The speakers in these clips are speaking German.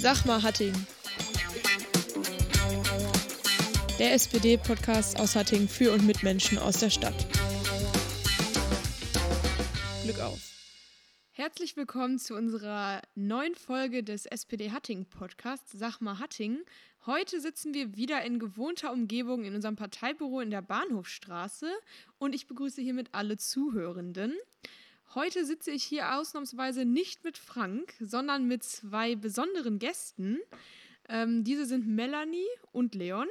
Sag mal, Hatting. Der SPD-Podcast aus Hatting für und mit Menschen aus der Stadt. Glück auf. Herzlich willkommen zu unserer neuen Folge des SPD Hatting Podcasts Sag mal Hatting. Heute sitzen wir wieder in gewohnter Umgebung in unserem Parteibüro in der Bahnhofstraße und ich begrüße hiermit alle Zuhörenden. Heute sitze ich hier ausnahmsweise nicht mit Frank, sondern mit zwei besonderen Gästen. Ähm, diese sind Melanie und Leon.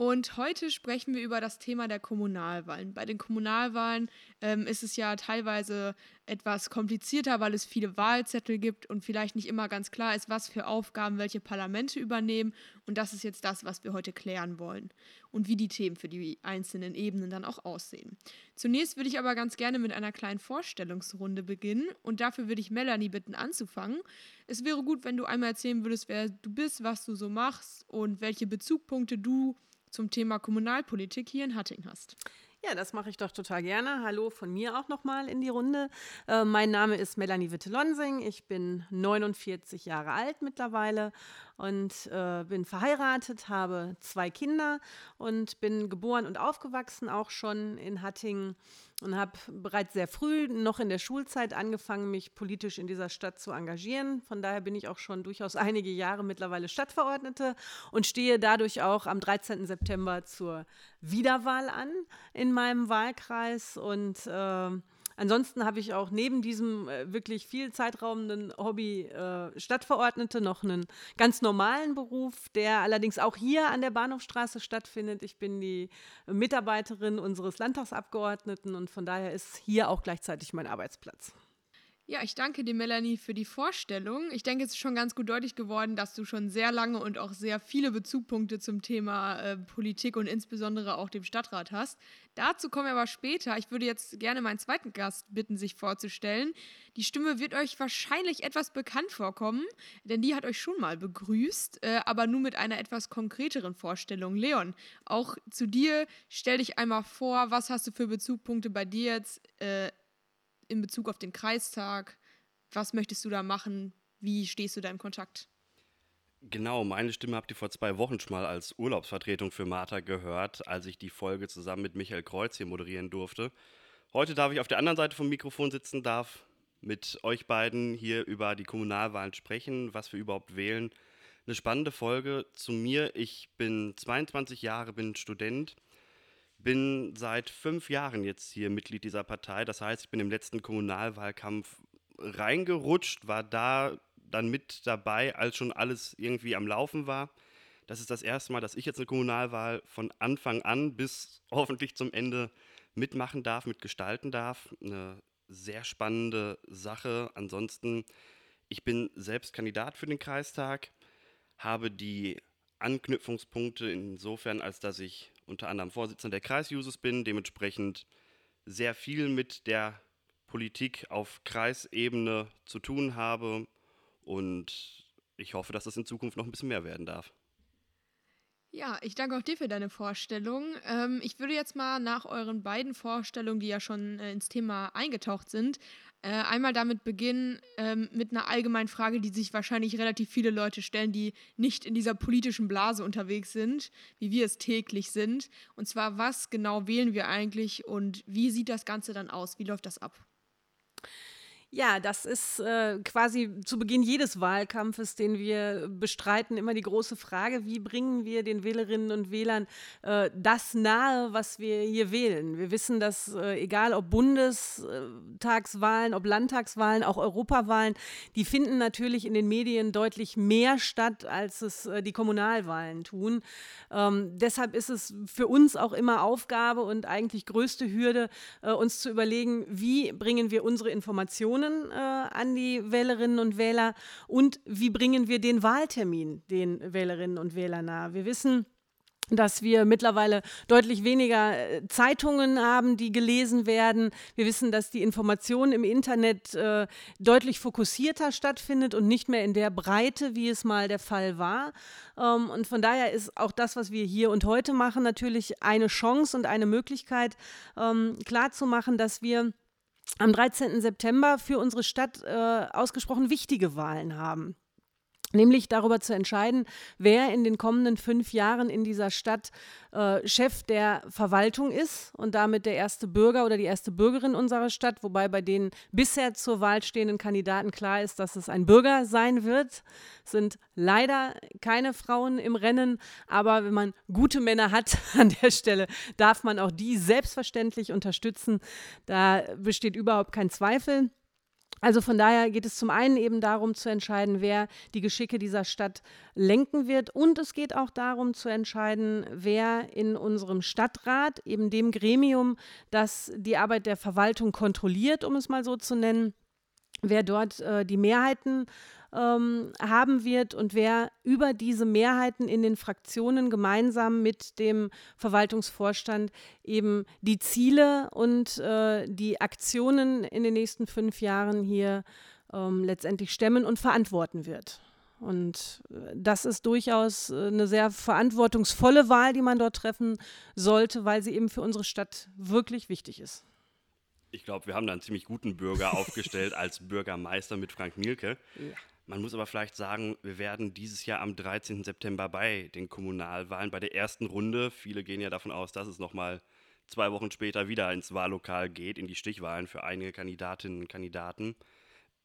Und heute sprechen wir über das Thema der Kommunalwahlen. Bei den Kommunalwahlen ähm, ist es ja teilweise etwas komplizierter, weil es viele Wahlzettel gibt und vielleicht nicht immer ganz klar ist, was für Aufgaben welche Parlamente übernehmen. Und das ist jetzt das, was wir heute klären wollen und wie die Themen für die einzelnen Ebenen dann auch aussehen. Zunächst würde ich aber ganz gerne mit einer kleinen Vorstellungsrunde beginnen und dafür würde ich Melanie bitten anzufangen. Es wäre gut, wenn du einmal erzählen würdest, wer du bist, was du so machst und welche Bezugpunkte du zum Thema Kommunalpolitik hier in Hatting hast. Ja, das mache ich doch total gerne. Hallo von mir auch nochmal in die Runde. Äh, mein Name ist Melanie Witte-Lonsing. Ich bin 49 Jahre alt mittlerweile und äh, bin verheiratet, habe zwei Kinder und bin geboren und aufgewachsen auch schon in Hattingen und habe bereits sehr früh, noch in der Schulzeit, angefangen, mich politisch in dieser Stadt zu engagieren. Von daher bin ich auch schon durchaus einige Jahre mittlerweile Stadtverordnete und stehe dadurch auch am 13. September zur Wiederwahl an in meinem Wahlkreis und äh, Ansonsten habe ich auch neben diesem äh, wirklich viel zeitraubenden Hobby äh, Stadtverordnete noch einen ganz normalen Beruf, der allerdings auch hier an der Bahnhofstraße stattfindet. Ich bin die Mitarbeiterin unseres Landtagsabgeordneten und von daher ist hier auch gleichzeitig mein Arbeitsplatz. Ja, ich danke dir, Melanie, für die Vorstellung. Ich denke, es ist schon ganz gut deutlich geworden, dass du schon sehr lange und auch sehr viele Bezugpunkte zum Thema äh, Politik und insbesondere auch dem Stadtrat hast. Dazu kommen wir aber später. Ich würde jetzt gerne meinen zweiten Gast bitten, sich vorzustellen. Die Stimme wird euch wahrscheinlich etwas bekannt vorkommen, denn die hat euch schon mal begrüßt, äh, aber nur mit einer etwas konkreteren Vorstellung. Leon, auch zu dir stell dich einmal vor, was hast du für Bezugpunkte bei dir jetzt äh, in Bezug auf den Kreistag? Was möchtest du da machen? Wie stehst du da im Kontakt? Genau, meine Stimme habt ihr vor zwei Wochen schon mal als Urlaubsvertretung für Martha gehört, als ich die Folge zusammen mit Michael Kreuz hier moderieren durfte. Heute darf ich auf der anderen Seite vom Mikrofon sitzen, darf mit euch beiden hier über die Kommunalwahlen sprechen, was wir überhaupt wählen. Eine spannende Folge zu mir. Ich bin 22 Jahre, bin Student bin seit fünf Jahren jetzt hier Mitglied dieser Partei. Das heißt, ich bin im letzten Kommunalwahlkampf reingerutscht, war da dann mit dabei, als schon alles irgendwie am Laufen war. Das ist das erste Mal, dass ich jetzt eine Kommunalwahl von Anfang an bis hoffentlich zum Ende mitmachen darf, mitgestalten darf. Eine sehr spannende Sache. Ansonsten, ich bin selbst Kandidat für den Kreistag, habe die Anknüpfungspunkte insofern, als dass ich unter anderem Vorsitzender der Kreisjusos bin, dementsprechend sehr viel mit der Politik auf Kreisebene zu tun habe und ich hoffe, dass das in Zukunft noch ein bisschen mehr werden darf. Ja, ich danke auch dir für deine Vorstellung. Ähm, ich würde jetzt mal nach euren beiden Vorstellungen, die ja schon äh, ins Thema eingetaucht sind, äh, einmal damit beginnen, ähm, mit einer allgemeinen Frage, die sich wahrscheinlich relativ viele Leute stellen, die nicht in dieser politischen Blase unterwegs sind, wie wir es täglich sind. Und zwar, was genau wählen wir eigentlich und wie sieht das Ganze dann aus? Wie läuft das ab? Ja, das ist äh, quasi zu Beginn jedes Wahlkampfes, den wir bestreiten, immer die große Frage, wie bringen wir den Wählerinnen und Wählern äh, das nahe, was wir hier wählen. Wir wissen, dass äh, egal ob Bundestagswahlen, ob Landtagswahlen, auch Europawahlen, die finden natürlich in den Medien deutlich mehr statt, als es äh, die Kommunalwahlen tun. Ähm, deshalb ist es für uns auch immer Aufgabe und eigentlich größte Hürde, äh, uns zu überlegen, wie bringen wir unsere Informationen Informationen äh, an die Wählerinnen und Wähler und wie bringen wir den Wahltermin den Wählerinnen und Wählern nahe. Wir wissen, dass wir mittlerweile deutlich weniger äh, Zeitungen haben, die gelesen werden. Wir wissen, dass die Information im Internet äh, deutlich fokussierter stattfindet und nicht mehr in der Breite, wie es mal der Fall war. Ähm, und von daher ist auch das, was wir hier und heute machen, natürlich eine Chance und eine Möglichkeit, ähm, klarzumachen, dass wir am 13. September für unsere Stadt äh, ausgesprochen wichtige Wahlen haben nämlich darüber zu entscheiden, wer in den kommenden fünf Jahren in dieser Stadt äh, Chef der Verwaltung ist und damit der erste Bürger oder die erste Bürgerin unserer Stadt, wobei bei den bisher zur Wahl stehenden Kandidaten klar ist, dass es ein Bürger sein wird. Es sind leider keine Frauen im Rennen, aber wenn man gute Männer hat an der Stelle, darf man auch die selbstverständlich unterstützen. Da besteht überhaupt kein Zweifel. Also von daher geht es zum einen eben darum zu entscheiden, wer die Geschicke dieser Stadt lenken wird. Und es geht auch darum zu entscheiden, wer in unserem Stadtrat, eben dem Gremium, das die Arbeit der Verwaltung kontrolliert, um es mal so zu nennen, wer dort äh, die Mehrheiten ähm, haben wird und wer über diese Mehrheiten in den Fraktionen gemeinsam mit dem Verwaltungsvorstand eben die Ziele und äh, die Aktionen in den nächsten fünf Jahren hier ähm, letztendlich stemmen und verantworten wird. Und äh, das ist durchaus äh, eine sehr verantwortungsvolle Wahl, die man dort treffen sollte, weil sie eben für unsere Stadt wirklich wichtig ist. Ich glaube, wir haben da einen ziemlich guten Bürger aufgestellt als Bürgermeister mit Frank Mielke. Ja. Man muss aber vielleicht sagen, wir werden dieses Jahr am 13. September bei den Kommunalwahlen, bei der ersten Runde, viele gehen ja davon aus, dass es nochmal zwei Wochen später wieder ins Wahllokal geht, in die Stichwahlen für einige Kandidatinnen und Kandidaten.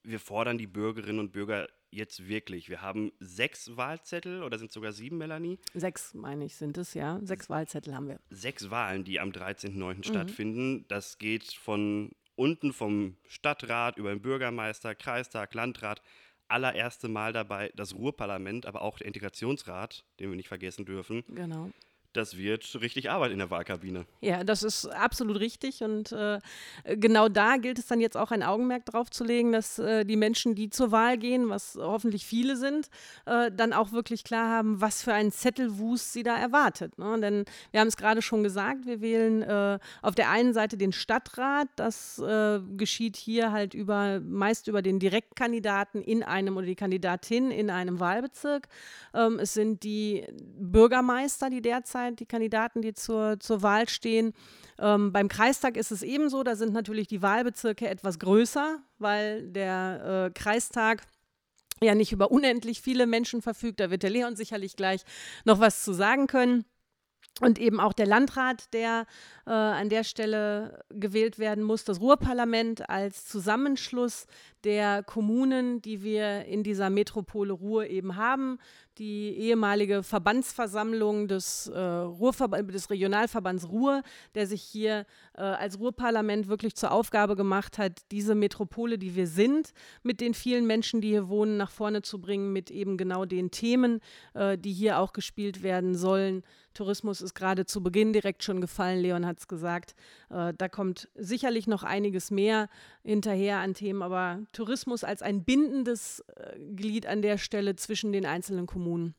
Wir fordern die Bürgerinnen und Bürger jetzt wirklich. Wir haben sechs Wahlzettel oder sind sogar sieben, Melanie? Sechs, meine ich, sind es, ja. Sechs Wahlzettel haben wir. Sechs Wahlen, die am 13.09. Mhm. stattfinden. Das geht von unten vom Stadtrat über den Bürgermeister, Kreistag, Landrat allererste Mal dabei das Ruhrparlament, aber auch der Integrationsrat, den wir nicht vergessen dürfen. Genau das wird richtig Arbeit in der Wahlkabine. Ja, das ist absolut richtig. Und äh, genau da gilt es dann jetzt auch ein Augenmerk drauf zu legen, dass äh, die Menschen, die zur Wahl gehen, was hoffentlich viele sind, äh, dann auch wirklich klar haben, was für einen Zettelwust sie da erwartet. Ne? Denn wir haben es gerade schon gesagt, wir wählen äh, auf der einen Seite den Stadtrat. Das äh, geschieht hier halt über meist über den Direktkandidaten in einem oder die Kandidatin in einem Wahlbezirk. Ähm, es sind die Bürgermeister, die derzeit Zeit, die Kandidaten, die zur, zur Wahl stehen. Ähm, beim Kreistag ist es ebenso, da sind natürlich die Wahlbezirke etwas größer, weil der äh, Kreistag ja nicht über unendlich viele Menschen verfügt. Da wird der Leon sicherlich gleich noch was zu sagen können. Und eben auch der Landrat, der äh, an der Stelle gewählt werden muss, das Ruhrparlament als Zusammenschluss der Kommunen, die wir in dieser Metropole Ruhr eben haben die ehemalige Verbandsversammlung des, äh, Ruhrverba des Regionalverbands Ruhr, der sich hier äh, als Ruhrparlament wirklich zur Aufgabe gemacht hat, diese Metropole, die wir sind, mit den vielen Menschen, die hier wohnen, nach vorne zu bringen, mit eben genau den Themen, äh, die hier auch gespielt werden sollen. Tourismus ist gerade zu Beginn direkt schon gefallen, Leon hat es gesagt. Äh, da kommt sicherlich noch einiges mehr hinterher an Themen, aber Tourismus als ein bindendes äh, Glied an der Stelle zwischen den einzelnen Kommunen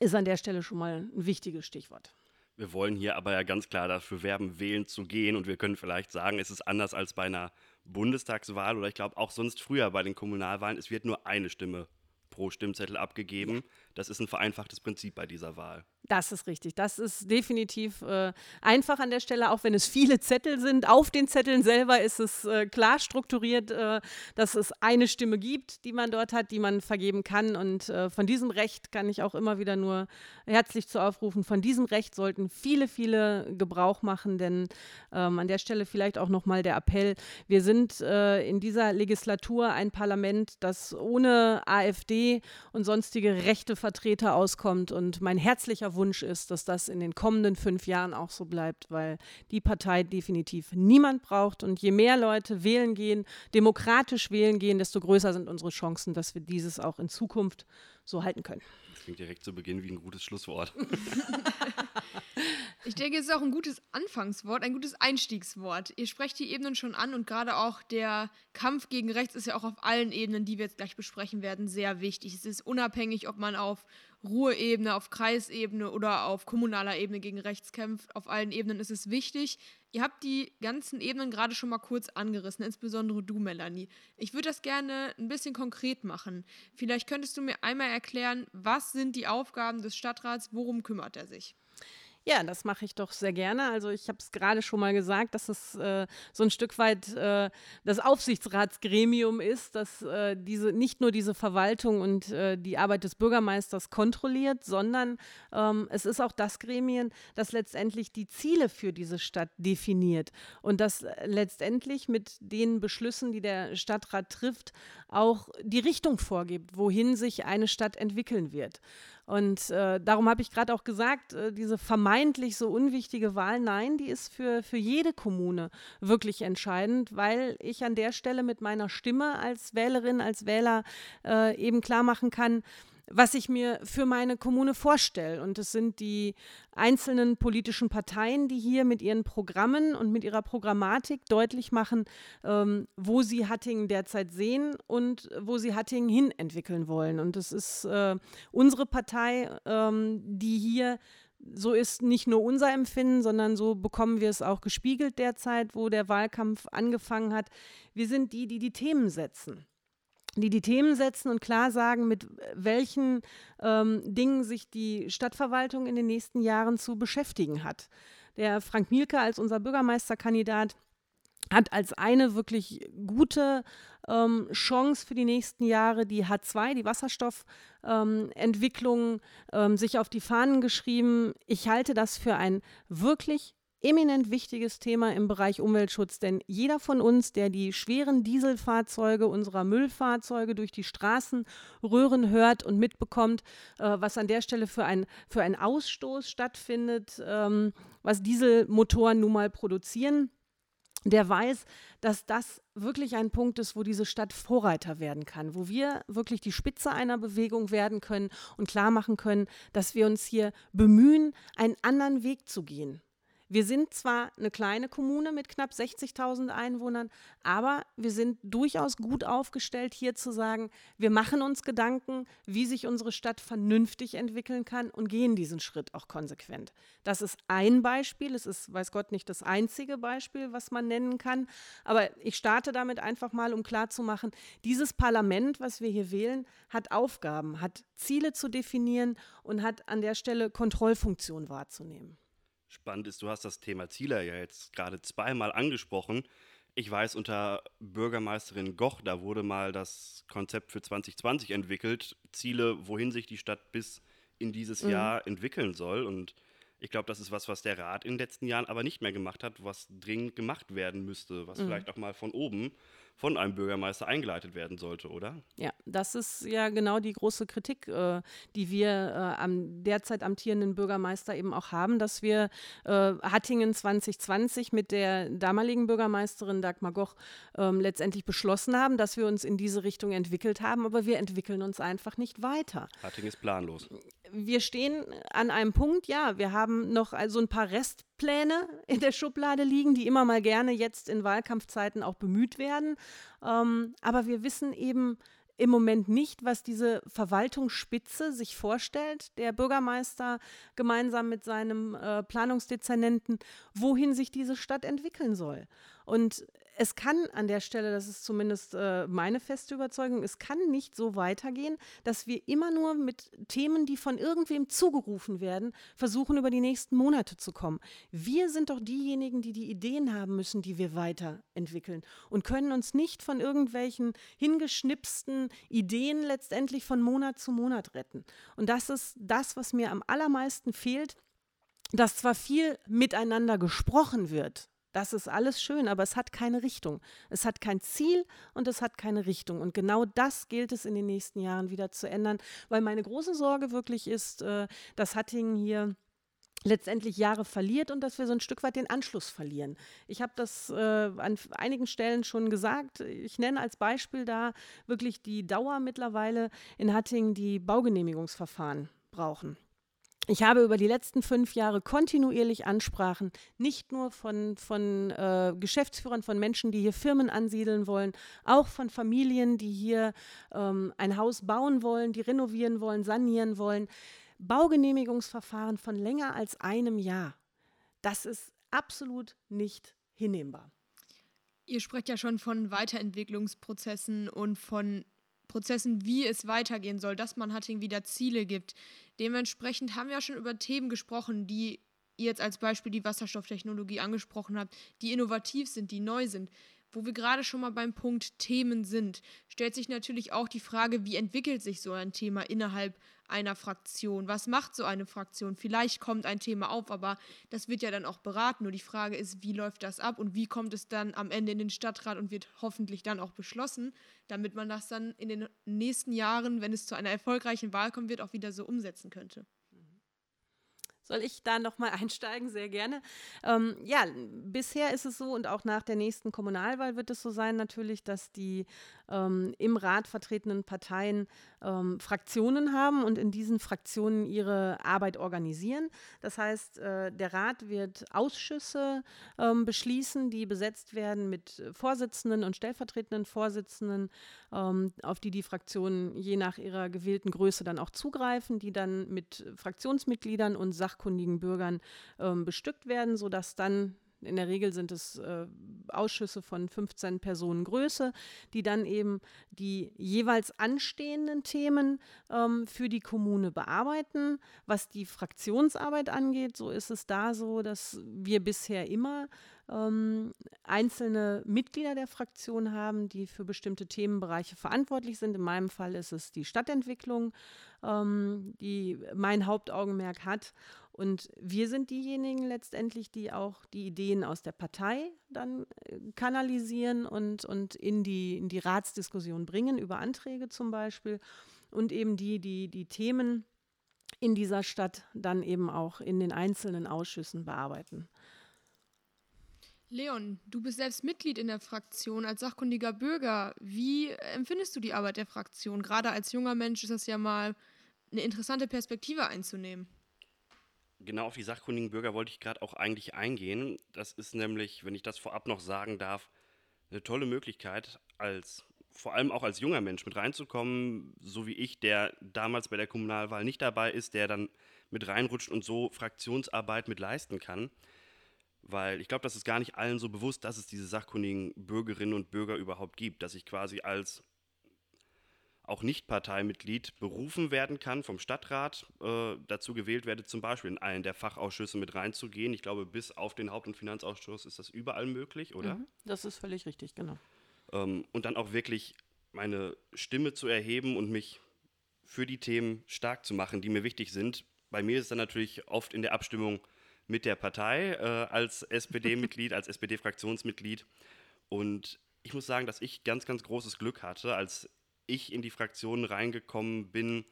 ist an der Stelle schon mal ein wichtiges Stichwort. Wir wollen hier aber ja ganz klar dafür werben, wählen zu gehen. Und wir können vielleicht sagen, es ist anders als bei einer Bundestagswahl oder ich glaube auch sonst früher bei den Kommunalwahlen. Es wird nur eine Stimme pro Stimmzettel abgegeben. Das ist ein vereinfachtes Prinzip bei dieser Wahl. Das ist richtig. Das ist definitiv äh, einfach an der Stelle, auch wenn es viele Zettel sind. Auf den Zetteln selber ist es äh, klar strukturiert, äh, dass es eine Stimme gibt, die man dort hat, die man vergeben kann. Und äh, von diesem Recht kann ich auch immer wieder nur herzlich zu aufrufen. Von diesem Recht sollten viele, viele Gebrauch machen, denn ähm, an der Stelle vielleicht auch nochmal der Appell. Wir sind äh, in dieser Legislatur ein Parlament, das ohne AfD und sonstige rechte Vertreter auskommt. Und mein herzlicher Wunsch ist, dass das in den kommenden fünf Jahren auch so bleibt, weil die Partei definitiv niemand braucht. Und je mehr Leute wählen gehen, demokratisch wählen gehen, desto größer sind unsere Chancen, dass wir dieses auch in Zukunft so halten können. Klingt direkt zu Beginn wie ein gutes Schlusswort. Ich denke, es ist auch ein gutes Anfangswort, ein gutes Einstiegswort. Ihr sprecht die Ebenen schon an und gerade auch der Kampf gegen rechts ist ja auch auf allen Ebenen, die wir jetzt gleich besprechen werden, sehr wichtig. Es ist unabhängig, ob man auf Ruheebene, auf Kreisebene oder auf kommunaler Ebene gegen rechts kämpft. Auf allen Ebenen ist es wichtig. Ihr habt die ganzen Ebenen gerade schon mal kurz angerissen, insbesondere du, Melanie. Ich würde das gerne ein bisschen konkret machen. Vielleicht könntest du mir einmal erklären, was sind die Aufgaben des Stadtrats, worum kümmert er sich? Ja, das mache ich doch sehr gerne. Also ich habe es gerade schon mal gesagt, dass es äh, so ein Stück weit äh, das Aufsichtsratsgremium ist, das äh, diese, nicht nur diese Verwaltung und äh, die Arbeit des Bürgermeisters kontrolliert, sondern ähm, es ist auch das Gremium, das letztendlich die Ziele für diese Stadt definiert und das letztendlich mit den Beschlüssen, die der Stadtrat trifft, auch die Richtung vorgibt, wohin sich eine Stadt entwickeln wird. Und äh, darum habe ich gerade auch gesagt, äh, diese vermeintlich so unwichtige Wahl, nein, die ist für, für jede Kommune wirklich entscheidend, weil ich an der Stelle mit meiner Stimme als Wählerin, als Wähler äh, eben klar machen kann, was ich mir für meine Kommune vorstelle. Und es sind die einzelnen politischen Parteien, die hier mit ihren Programmen und mit ihrer Programmatik deutlich machen, ähm, wo sie Hattingen derzeit sehen und wo sie Hattingen hin entwickeln wollen. Und es ist äh, unsere Partei, ähm, die hier so ist nicht nur unser Empfinden, sondern so bekommen wir es auch gespiegelt derzeit, wo der Wahlkampf angefangen hat. Wir sind die, die die Themen setzen die die Themen setzen und klar sagen, mit welchen ähm, Dingen sich die Stadtverwaltung in den nächsten Jahren zu beschäftigen hat. Der Frank Mielke als unser Bürgermeisterkandidat hat als eine wirklich gute ähm, Chance für die nächsten Jahre die H2, die Wasserstoffentwicklung, ähm, ähm, sich auf die Fahnen geschrieben. Ich halte das für ein wirklich eminent wichtiges Thema im Bereich Umweltschutz, denn jeder von uns, der die schweren Dieselfahrzeuge unserer Müllfahrzeuge durch die Straßenröhren hört und mitbekommt, äh, was an der Stelle für ein, für ein Ausstoß stattfindet, ähm, was Dieselmotoren nun mal produzieren, der weiß, dass das wirklich ein Punkt ist, wo diese Stadt Vorreiter werden kann, wo wir wirklich die Spitze einer Bewegung werden können und klar machen können, dass wir uns hier bemühen, einen anderen Weg zu gehen. Wir sind zwar eine kleine Kommune mit knapp 60.000 Einwohnern, aber wir sind durchaus gut aufgestellt, hier zu sagen, wir machen uns Gedanken, wie sich unsere Stadt vernünftig entwickeln kann und gehen diesen Schritt auch konsequent. Das ist ein Beispiel, es ist, weiß Gott, nicht das einzige Beispiel, was man nennen kann, aber ich starte damit einfach mal, um klarzumachen, dieses Parlament, was wir hier wählen, hat Aufgaben, hat Ziele zu definieren und hat an der Stelle Kontrollfunktion wahrzunehmen spannend ist, du hast das Thema Ziele ja jetzt gerade zweimal angesprochen. Ich weiß, unter Bürgermeisterin Goch, da wurde mal das Konzept für 2020 entwickelt, Ziele, wohin sich die Stadt bis in dieses mhm. Jahr entwickeln soll. Und ich glaube, das ist was, was der Rat in den letzten Jahren aber nicht mehr gemacht hat, was dringend gemacht werden müsste, was mhm. vielleicht auch mal von oben von einem Bürgermeister eingeleitet werden sollte, oder? Ja, das ist ja genau die große Kritik, äh, die wir äh, am derzeit amtierenden Bürgermeister eben auch haben, dass wir äh, Hattingen 2020 mit der damaligen Bürgermeisterin Dagmar Goch ähm, letztendlich beschlossen haben, dass wir uns in diese Richtung entwickelt haben, aber wir entwickeln uns einfach nicht weiter. Hattingen ist planlos. Wir stehen an einem Punkt, ja, wir haben noch also ein paar Rest Pläne in der Schublade liegen, die immer mal gerne jetzt in Wahlkampfzeiten auch bemüht werden. Ähm, aber wir wissen eben im Moment nicht, was diese Verwaltungsspitze sich vorstellt, der Bürgermeister gemeinsam mit seinem äh, Planungsdezernenten, wohin sich diese Stadt entwickeln soll. Und es kann an der Stelle, das ist zumindest äh, meine feste Überzeugung, es kann nicht so weitergehen, dass wir immer nur mit Themen, die von irgendwem zugerufen werden, versuchen, über die nächsten Monate zu kommen. Wir sind doch diejenigen, die die Ideen haben müssen, die wir weiterentwickeln und können uns nicht von irgendwelchen hingeschnipsten Ideen letztendlich von Monat zu Monat retten. Und das ist das, was mir am allermeisten fehlt dass zwar viel miteinander gesprochen wird, das ist alles schön, aber es hat keine Richtung. Es hat kein Ziel und es hat keine Richtung. Und genau das gilt es in den nächsten Jahren wieder zu ändern, weil meine große Sorge wirklich ist, äh, dass Hattingen hier letztendlich Jahre verliert und dass wir so ein Stück weit den Anschluss verlieren. Ich habe das äh, an einigen Stellen schon gesagt. Ich nenne als Beispiel da wirklich die Dauer mittlerweile in Hattingen, die Baugenehmigungsverfahren brauchen. Ich habe über die letzten fünf Jahre kontinuierlich Ansprachen, nicht nur von, von äh, Geschäftsführern, von Menschen, die hier Firmen ansiedeln wollen, auch von Familien, die hier ähm, ein Haus bauen wollen, die renovieren wollen, sanieren wollen. Baugenehmigungsverfahren von länger als einem Jahr. Das ist absolut nicht hinnehmbar. Ihr sprecht ja schon von Weiterentwicklungsprozessen und von Prozessen, wie es weitergehen soll, dass man Hatting wieder Ziele gibt. Dementsprechend haben wir ja schon über Themen gesprochen, die ihr jetzt als Beispiel die Wasserstofftechnologie angesprochen habt, die innovativ sind, die neu sind. Wo wir gerade schon mal beim Punkt Themen sind, stellt sich natürlich auch die Frage, wie entwickelt sich so ein Thema innerhalb einer Fraktion? Was macht so eine Fraktion? Vielleicht kommt ein Thema auf, aber das wird ja dann auch beraten. Nur die Frage ist, wie läuft das ab und wie kommt es dann am Ende in den Stadtrat und wird hoffentlich dann auch beschlossen, damit man das dann in den nächsten Jahren, wenn es zu einer erfolgreichen Wahl kommen wird, auch wieder so umsetzen könnte. Soll ich da nochmal einsteigen? Sehr gerne. Ähm, ja, bisher ist es so und auch nach der nächsten Kommunalwahl wird es so sein natürlich, dass die ähm, im Rat vertretenen Parteien ähm, Fraktionen haben und in diesen Fraktionen ihre Arbeit organisieren. Das heißt, äh, der Rat wird Ausschüsse ähm, beschließen, die besetzt werden mit Vorsitzenden und stellvertretenden Vorsitzenden, ähm, auf die die Fraktionen je nach ihrer gewählten Größe dann auch zugreifen, die dann mit Fraktionsmitgliedern und sachkundigen Bürgern ähm, bestückt werden, sodass dann in der Regel sind es äh, Ausschüsse von 15 Personen Größe, die dann eben die jeweils anstehenden Themen ähm, für die Kommune bearbeiten. Was die Fraktionsarbeit angeht, so ist es da so, dass wir bisher immer ähm, einzelne Mitglieder der Fraktion haben, die für bestimmte Themenbereiche verantwortlich sind. In meinem Fall ist es die Stadtentwicklung, ähm, die mein Hauptaugenmerk hat. Und wir sind diejenigen letztendlich, die auch die Ideen aus der Partei dann äh, kanalisieren und, und in, die, in die Ratsdiskussion bringen, über Anträge zum Beispiel. Und eben die, die die Themen in dieser Stadt dann eben auch in den einzelnen Ausschüssen bearbeiten. Leon, du bist selbst Mitglied in der Fraktion als sachkundiger Bürger. Wie empfindest du die Arbeit der Fraktion? Gerade als junger Mensch ist das ja mal eine interessante Perspektive einzunehmen genau auf die sachkundigen Bürger wollte ich gerade auch eigentlich eingehen. Das ist nämlich, wenn ich das vorab noch sagen darf, eine tolle Möglichkeit, als vor allem auch als junger Mensch mit reinzukommen, so wie ich, der damals bei der Kommunalwahl nicht dabei ist, der dann mit reinrutscht und so Fraktionsarbeit mit leisten kann. Weil ich glaube, das ist gar nicht allen so bewusst, dass es diese sachkundigen Bürgerinnen und Bürger überhaupt gibt, dass ich quasi als auch Nicht-Parteimitglied berufen werden kann vom Stadtrat, äh, dazu gewählt werde, zum Beispiel in einen der Fachausschüsse mit reinzugehen. Ich glaube, bis auf den Haupt- und Finanzausschuss ist das überall möglich, oder? Mhm, das ist völlig richtig, genau. Ähm, und dann auch wirklich meine Stimme zu erheben und mich für die Themen stark zu machen, die mir wichtig sind. Bei mir ist es dann natürlich oft in der Abstimmung mit der Partei äh, als SPD-Mitglied, als SPD-Fraktionsmitglied. Und ich muss sagen, dass ich ganz, ganz großes Glück hatte, als ich in die Fraktion reingekommen bin,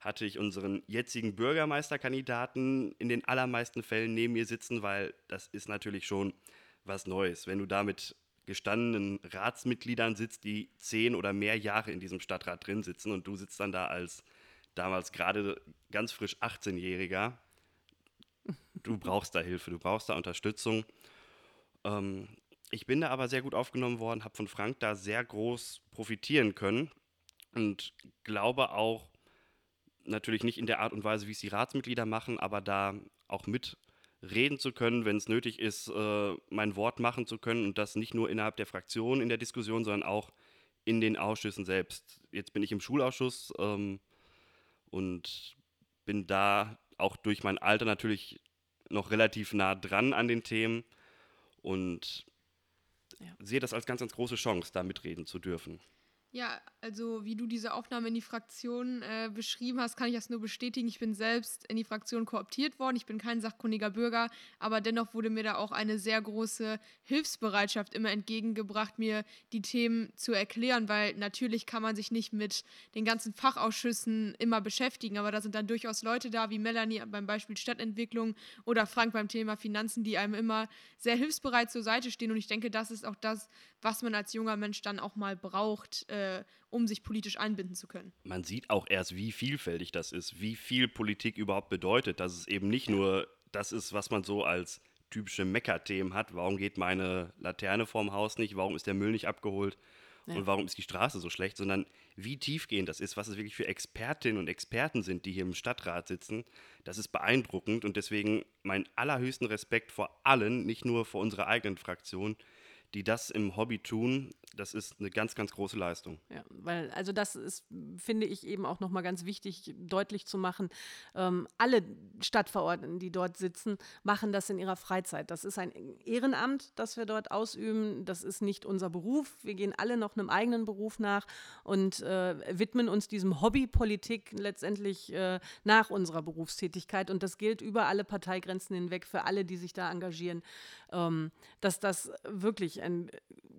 hatte ich unseren jetzigen Bürgermeisterkandidaten in den allermeisten Fällen neben mir sitzen, weil das ist natürlich schon was Neues. Wenn du da mit gestandenen Ratsmitgliedern sitzt, die zehn oder mehr Jahre in diesem Stadtrat drin sitzen und du sitzt dann da als damals gerade ganz frisch 18-Jähriger, du brauchst da Hilfe, du brauchst da Unterstützung. Ähm, ich bin da aber sehr gut aufgenommen worden, habe von Frank da sehr groß profitieren können und glaube auch, natürlich nicht in der Art und Weise, wie es die Ratsmitglieder machen, aber da auch mitreden zu können, wenn es nötig ist, äh, mein Wort machen zu können und das nicht nur innerhalb der Fraktion in der Diskussion, sondern auch in den Ausschüssen selbst. Jetzt bin ich im Schulausschuss ähm, und bin da auch durch mein Alter natürlich noch relativ nah dran an den Themen und ja. sehe das als ganz, ganz große Chance, da mitreden zu dürfen. Ja, also wie du diese Aufnahme in die Fraktion äh, beschrieben hast, kann ich das nur bestätigen. Ich bin selbst in die Fraktion kooptiert worden. Ich bin kein sachkundiger Bürger, aber dennoch wurde mir da auch eine sehr große Hilfsbereitschaft immer entgegengebracht, mir die Themen zu erklären, weil natürlich kann man sich nicht mit den ganzen Fachausschüssen immer beschäftigen, aber da sind dann durchaus Leute da, wie Melanie beim Beispiel Stadtentwicklung oder Frank beim Thema Finanzen, die einem immer sehr hilfsbereit zur Seite stehen. Und ich denke, das ist auch das, was man als junger Mensch dann auch mal braucht. Äh, um sich politisch einbinden zu können. Man sieht auch erst, wie vielfältig das ist, wie viel Politik überhaupt bedeutet, dass es eben nicht nur das ist, was man so als typische Mecker-Themen hat. Warum geht meine Laterne vorm Haus nicht? Warum ist der Müll nicht abgeholt? Ja. Und warum ist die Straße so schlecht? Sondern wie tiefgehend das ist, was es wirklich für Expertinnen und Experten sind, die hier im Stadtrat sitzen, das ist beeindruckend. Und deswegen mein allerhöchsten Respekt vor allen, nicht nur vor unserer eigenen Fraktion, die das im Hobby tun, das ist eine ganz, ganz große Leistung. Ja, weil, also das ist, finde ich, eben auch nochmal ganz wichtig, deutlich zu machen. Ähm, alle Stadtverordneten, die dort sitzen, machen das in ihrer Freizeit. Das ist ein Ehrenamt, das wir dort ausüben. Das ist nicht unser Beruf. Wir gehen alle noch einem eigenen Beruf nach und äh, widmen uns diesem Hobby Politik letztendlich äh, nach unserer Berufstätigkeit. Und das gilt über alle Parteigrenzen hinweg für alle, die sich da engagieren, ähm, dass das wirklich ein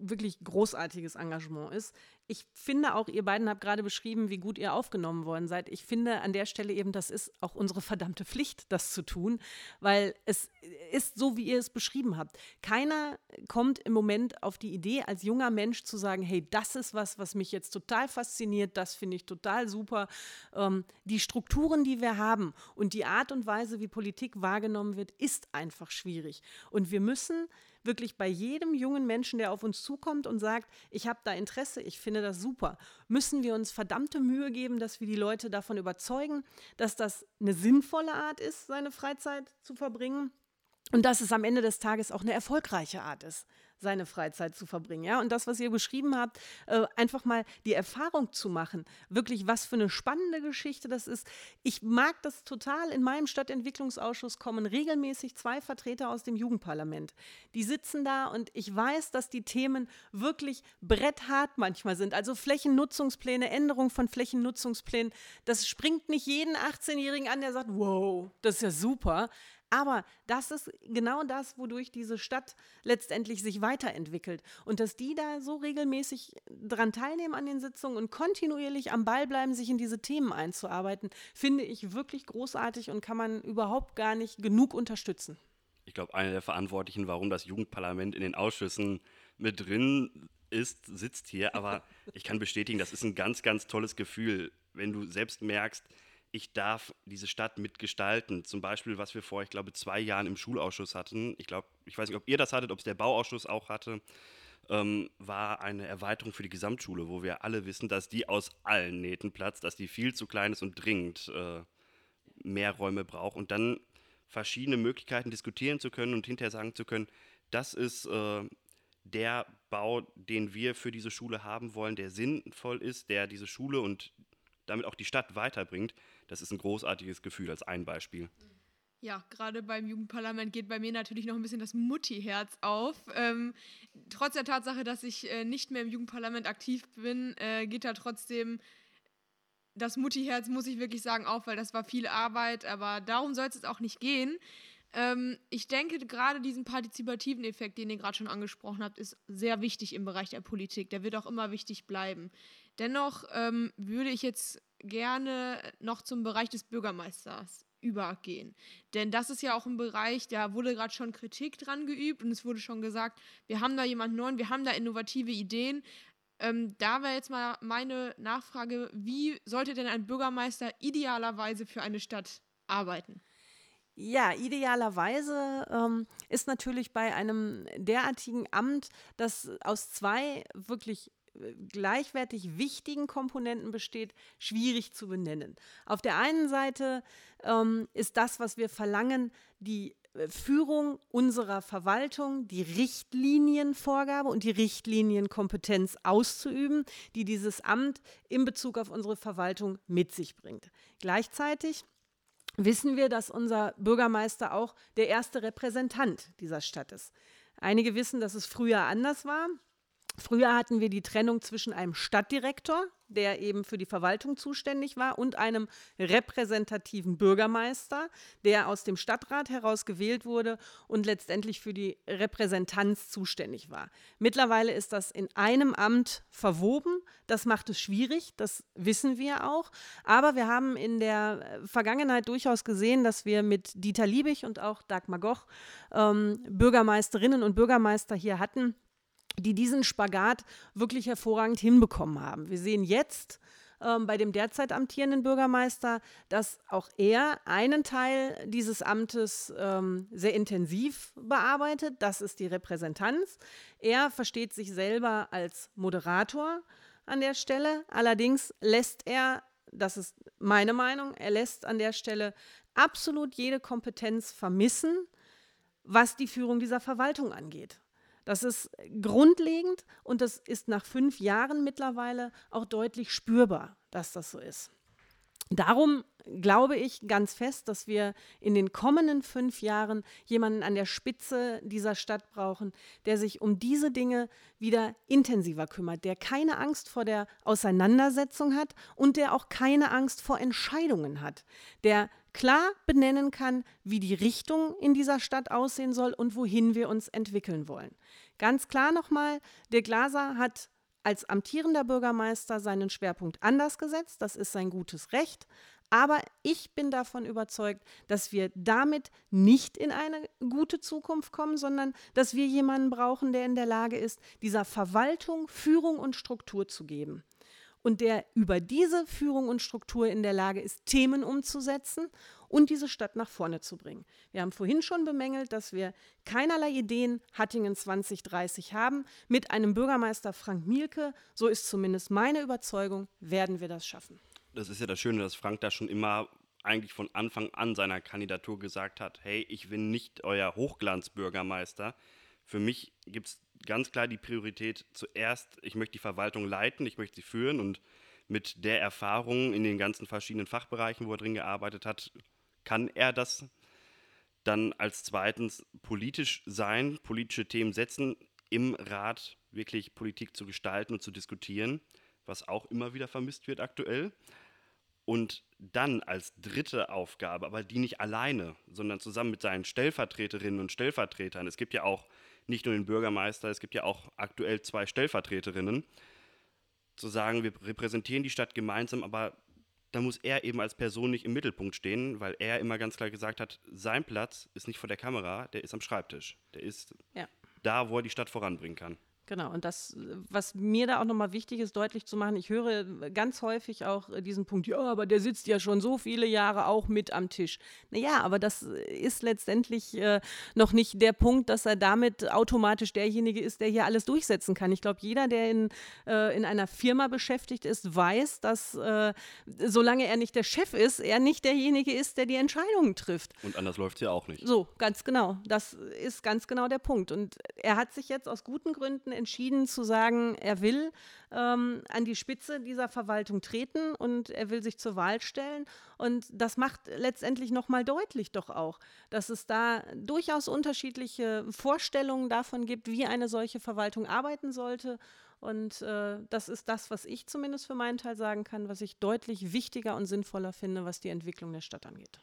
wirklich großartiges Engagement ist. Ich finde auch, ihr beiden habt gerade beschrieben, wie gut ihr aufgenommen worden seid. Ich finde an der Stelle eben, das ist auch unsere verdammte Pflicht, das zu tun, weil es ist so, wie ihr es beschrieben habt. Keiner kommt im Moment auf die Idee, als junger Mensch zu sagen, hey, das ist was, was mich jetzt total fasziniert, das finde ich total super. Ähm, die Strukturen, die wir haben und die Art und Weise, wie Politik wahrgenommen wird, ist einfach schwierig. Und wir müssen wirklich bei jedem jungen Menschen, der auf uns zukommt und sagt, ich habe da Interesse, ich finde das super, müssen wir uns verdammte Mühe geben, dass wir die Leute davon überzeugen, dass das eine sinnvolle Art ist, seine Freizeit zu verbringen? Und dass es am Ende des Tages auch eine erfolgreiche Art ist seine Freizeit zu verbringen. Ja? Und das, was ihr beschrieben habt, äh, einfach mal die Erfahrung zu machen, wirklich was für eine spannende Geschichte das ist. Ich mag das total. In meinem Stadtentwicklungsausschuss kommen regelmäßig zwei Vertreter aus dem Jugendparlament. Die sitzen da und ich weiß, dass die Themen wirklich bretthart manchmal sind. Also Flächennutzungspläne, Änderung von Flächennutzungsplänen. Das springt nicht jeden 18-Jährigen an, der sagt, wow, das ist ja super. Aber das ist genau das, wodurch diese Stadt letztendlich sich weiterentwickelt. Und dass die da so regelmäßig dran teilnehmen an den Sitzungen und kontinuierlich am Ball bleiben, sich in diese Themen einzuarbeiten, finde ich wirklich großartig und kann man überhaupt gar nicht genug unterstützen. Ich glaube, einer der Verantwortlichen, warum das Jugendparlament in den Ausschüssen mit drin ist, sitzt hier. Aber ich kann bestätigen, das ist ein ganz, ganz tolles Gefühl, wenn du selbst merkst, ich darf diese Stadt mitgestalten. Zum Beispiel, was wir vor, ich glaube, zwei Jahren im Schulausschuss hatten. Ich glaube, ich weiß nicht, ob ihr das hattet, ob es der Bauausschuss auch hatte. Ähm, war eine Erweiterung für die Gesamtschule, wo wir alle wissen, dass die aus allen Nähten platzt, dass die viel zu klein ist und dringend äh, mehr Räume braucht. Und dann verschiedene Möglichkeiten diskutieren zu können und hinterher sagen zu können, das ist äh, der Bau, den wir für diese Schule haben wollen, der sinnvoll ist, der diese Schule und damit auch die Stadt weiterbringt, das ist ein großartiges Gefühl als ein Beispiel. Ja, gerade beim Jugendparlament geht bei mir natürlich noch ein bisschen das Mutti-Herz auf. Ähm, trotz der Tatsache, dass ich äh, nicht mehr im Jugendparlament aktiv bin, äh, geht da trotzdem das Mutti-Herz, muss ich wirklich sagen, auf, weil das war viel Arbeit, aber darum soll es jetzt auch nicht gehen. Ähm, ich denke, gerade diesen partizipativen Effekt, den ihr gerade schon angesprochen habt, ist sehr wichtig im Bereich der Politik. Der wird auch immer wichtig bleiben. Dennoch ähm, würde ich jetzt gerne noch zum Bereich des Bürgermeisters übergehen. Denn das ist ja auch ein Bereich, da wurde gerade schon Kritik dran geübt und es wurde schon gesagt, wir haben da jemanden neuen, wir haben da innovative Ideen. Ähm, da wäre jetzt mal meine Nachfrage, wie sollte denn ein Bürgermeister idealerweise für eine Stadt arbeiten? Ja, idealerweise ähm, ist natürlich bei einem derartigen Amt, das aus zwei wirklich gleichwertig wichtigen Komponenten besteht, schwierig zu benennen. Auf der einen Seite ähm, ist das, was wir verlangen, die äh, Führung unserer Verwaltung, die Richtlinienvorgabe und die Richtlinienkompetenz auszuüben, die dieses Amt in Bezug auf unsere Verwaltung mit sich bringt. Gleichzeitig wissen wir, dass unser Bürgermeister auch der erste Repräsentant dieser Stadt ist. Einige wissen, dass es früher anders war. Früher hatten wir die Trennung zwischen einem Stadtdirektor, der eben für die Verwaltung zuständig war, und einem repräsentativen Bürgermeister, der aus dem Stadtrat heraus gewählt wurde und letztendlich für die Repräsentanz zuständig war. Mittlerweile ist das in einem Amt verwoben. Das macht es schwierig, das wissen wir auch. Aber wir haben in der Vergangenheit durchaus gesehen, dass wir mit Dieter Liebig und auch Dagmar Goch ähm, Bürgermeisterinnen und Bürgermeister hier hatten, die diesen Spagat wirklich hervorragend hinbekommen haben. Wir sehen jetzt ähm, bei dem derzeit amtierenden Bürgermeister, dass auch er einen Teil dieses Amtes ähm, sehr intensiv bearbeitet. Das ist die Repräsentanz. Er versteht sich selber als Moderator an der Stelle. Allerdings lässt er, das ist meine Meinung, er lässt an der Stelle absolut jede Kompetenz vermissen, was die Führung dieser Verwaltung angeht. Das ist grundlegend und das ist nach fünf Jahren mittlerweile auch deutlich spürbar, dass das so ist. Darum glaube ich ganz fest, dass wir in den kommenden fünf Jahren jemanden an der Spitze dieser Stadt brauchen, der sich um diese Dinge wieder intensiver kümmert, der keine Angst vor der Auseinandersetzung hat und der auch keine Angst vor Entscheidungen hat, der klar benennen kann, wie die Richtung in dieser Stadt aussehen soll und wohin wir uns entwickeln wollen. Ganz klar nochmal, der Glaser hat als amtierender Bürgermeister seinen Schwerpunkt anders gesetzt. Das ist sein gutes Recht. Aber ich bin davon überzeugt, dass wir damit nicht in eine gute Zukunft kommen, sondern dass wir jemanden brauchen, der in der Lage ist, dieser Verwaltung Führung und Struktur zu geben und der über diese Führung und Struktur in der Lage ist, Themen umzusetzen und diese Stadt nach vorne zu bringen. Wir haben vorhin schon bemängelt, dass wir keinerlei Ideen Hattingen 2030 haben. Mit einem Bürgermeister Frank Mielke, so ist zumindest meine Überzeugung, werden wir das schaffen. Das ist ja das Schöne, dass Frank da schon immer eigentlich von Anfang an seiner Kandidatur gesagt hat, hey, ich bin nicht euer Hochglanzbürgermeister. Für mich gibt es ganz klar die Priorität zuerst, ich möchte die Verwaltung leiten, ich möchte sie führen und mit der Erfahrung in den ganzen verschiedenen Fachbereichen, wo er drin gearbeitet hat, kann er das dann als zweitens politisch sein, politische Themen setzen, im Rat wirklich Politik zu gestalten und zu diskutieren, was auch immer wieder vermisst wird aktuell. Und dann als dritte Aufgabe, aber die nicht alleine, sondern zusammen mit seinen Stellvertreterinnen und Stellvertretern. Es gibt ja auch nicht nur den Bürgermeister, es gibt ja auch aktuell zwei Stellvertreterinnen. Zu sagen, wir repräsentieren die Stadt gemeinsam, aber da muss er eben als Person nicht im Mittelpunkt stehen, weil er immer ganz klar gesagt hat, sein Platz ist nicht vor der Kamera, der ist am Schreibtisch. Der ist ja. da, wo er die Stadt voranbringen kann. Genau, und das, was mir da auch nochmal wichtig ist, deutlich zu machen, ich höre ganz häufig auch diesen Punkt, ja, aber der sitzt ja schon so viele Jahre auch mit am Tisch. Naja, aber das ist letztendlich äh, noch nicht der Punkt, dass er damit automatisch derjenige ist, der hier alles durchsetzen kann. Ich glaube, jeder, der in, äh, in einer Firma beschäftigt ist, weiß, dass äh, solange er nicht der Chef ist, er nicht derjenige ist, der die Entscheidungen trifft. Und anders läuft es ja auch nicht. So, ganz genau. Das ist ganz genau der Punkt. Und er hat sich jetzt aus guten Gründen entschieden zu sagen, er will ähm, an die Spitze dieser Verwaltung treten und er will sich zur Wahl stellen. Und das macht letztendlich nochmal deutlich doch auch, dass es da durchaus unterschiedliche Vorstellungen davon gibt, wie eine solche Verwaltung arbeiten sollte. Und äh, das ist das, was ich zumindest für meinen Teil sagen kann, was ich deutlich wichtiger und sinnvoller finde, was die Entwicklung der Stadt angeht.